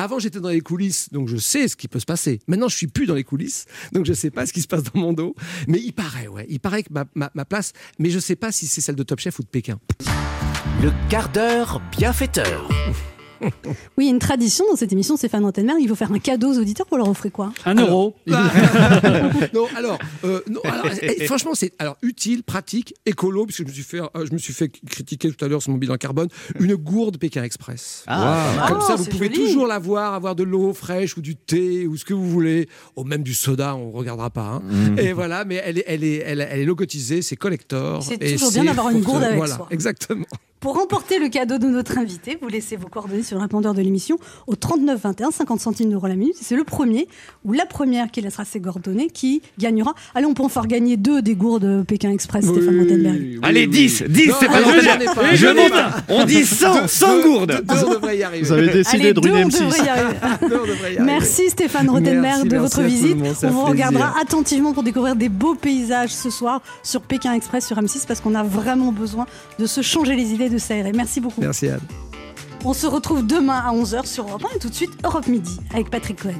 Avant, j'étais dans les coulisses, donc je sais ce qui peut se passer. Maintenant, je suis plus dans les coulisses, donc je sais pas ce qui se passe dans mon dos. Mais il paraît, ouais, il paraît que ma, place, mais je sais pas si c'est celle de Top Chef ou de Pékin. Le quart d'heure bienfaiteur. Oui, il y a une tradition dans cette émission, Stéphane Rottenberg. Il faut faire un cadeau aux auditeurs pour leur offrir quoi? Un euro. non, alors, euh, non, alors, eh, franchement, c'est alors utile, pratique, écolo, puisque je me suis fait, euh, je me suis fait critiquer tout à l'heure sur mon bilan carbone, une gourde Pékin Express. Ah, Comme Oh, ça, vous pouvez joli. toujours la voir, avoir de l'eau fraîche ou du thé ou ce que vous voulez, ou même du soda, on regardera pas. hein. Mm. Et voilà, mais elle est, elle est, elle, elle est logotisée, c'est collector. C'est et toujours bien d'avoir une gourde que- avec voilà, soi. Exactement. Pour remporter le cadeau de notre invité, vous laissez vos coordonnées sur le répondeur de l'émission au 39 21, 50 centimes d'euros la minute. C'est le premier ou la première qui laissera ses coordonnées qui gagnera. Allez, on peut en faire gagner deux des gourdes Pékin Express, Stéphane Rottenberg. Oui, Allez, oui. 10, 10, Non, c'est pas non, grave. j'en ai pas. Je monte. On dit 100, 100 gourdes. Deux, deux, on devrait y arriver. Vous avez décidé Allez, de deux, ruiner on M6. devrait y arriver. Deux, on devrait y arriver. Merci Stéphane Rottenberg de votre visite. on vous regardera attentivement pour découvrir des beaux paysages ce soir sur Pékin Express sur M6 parce qu'on a vraiment besoin de se changer les idées, de s'aérer. Merci beaucoup. Merci Anne. On se retrouve demain à 11h sur Europe 1 et tout de suite Europe Midi avec Patrick Cohen.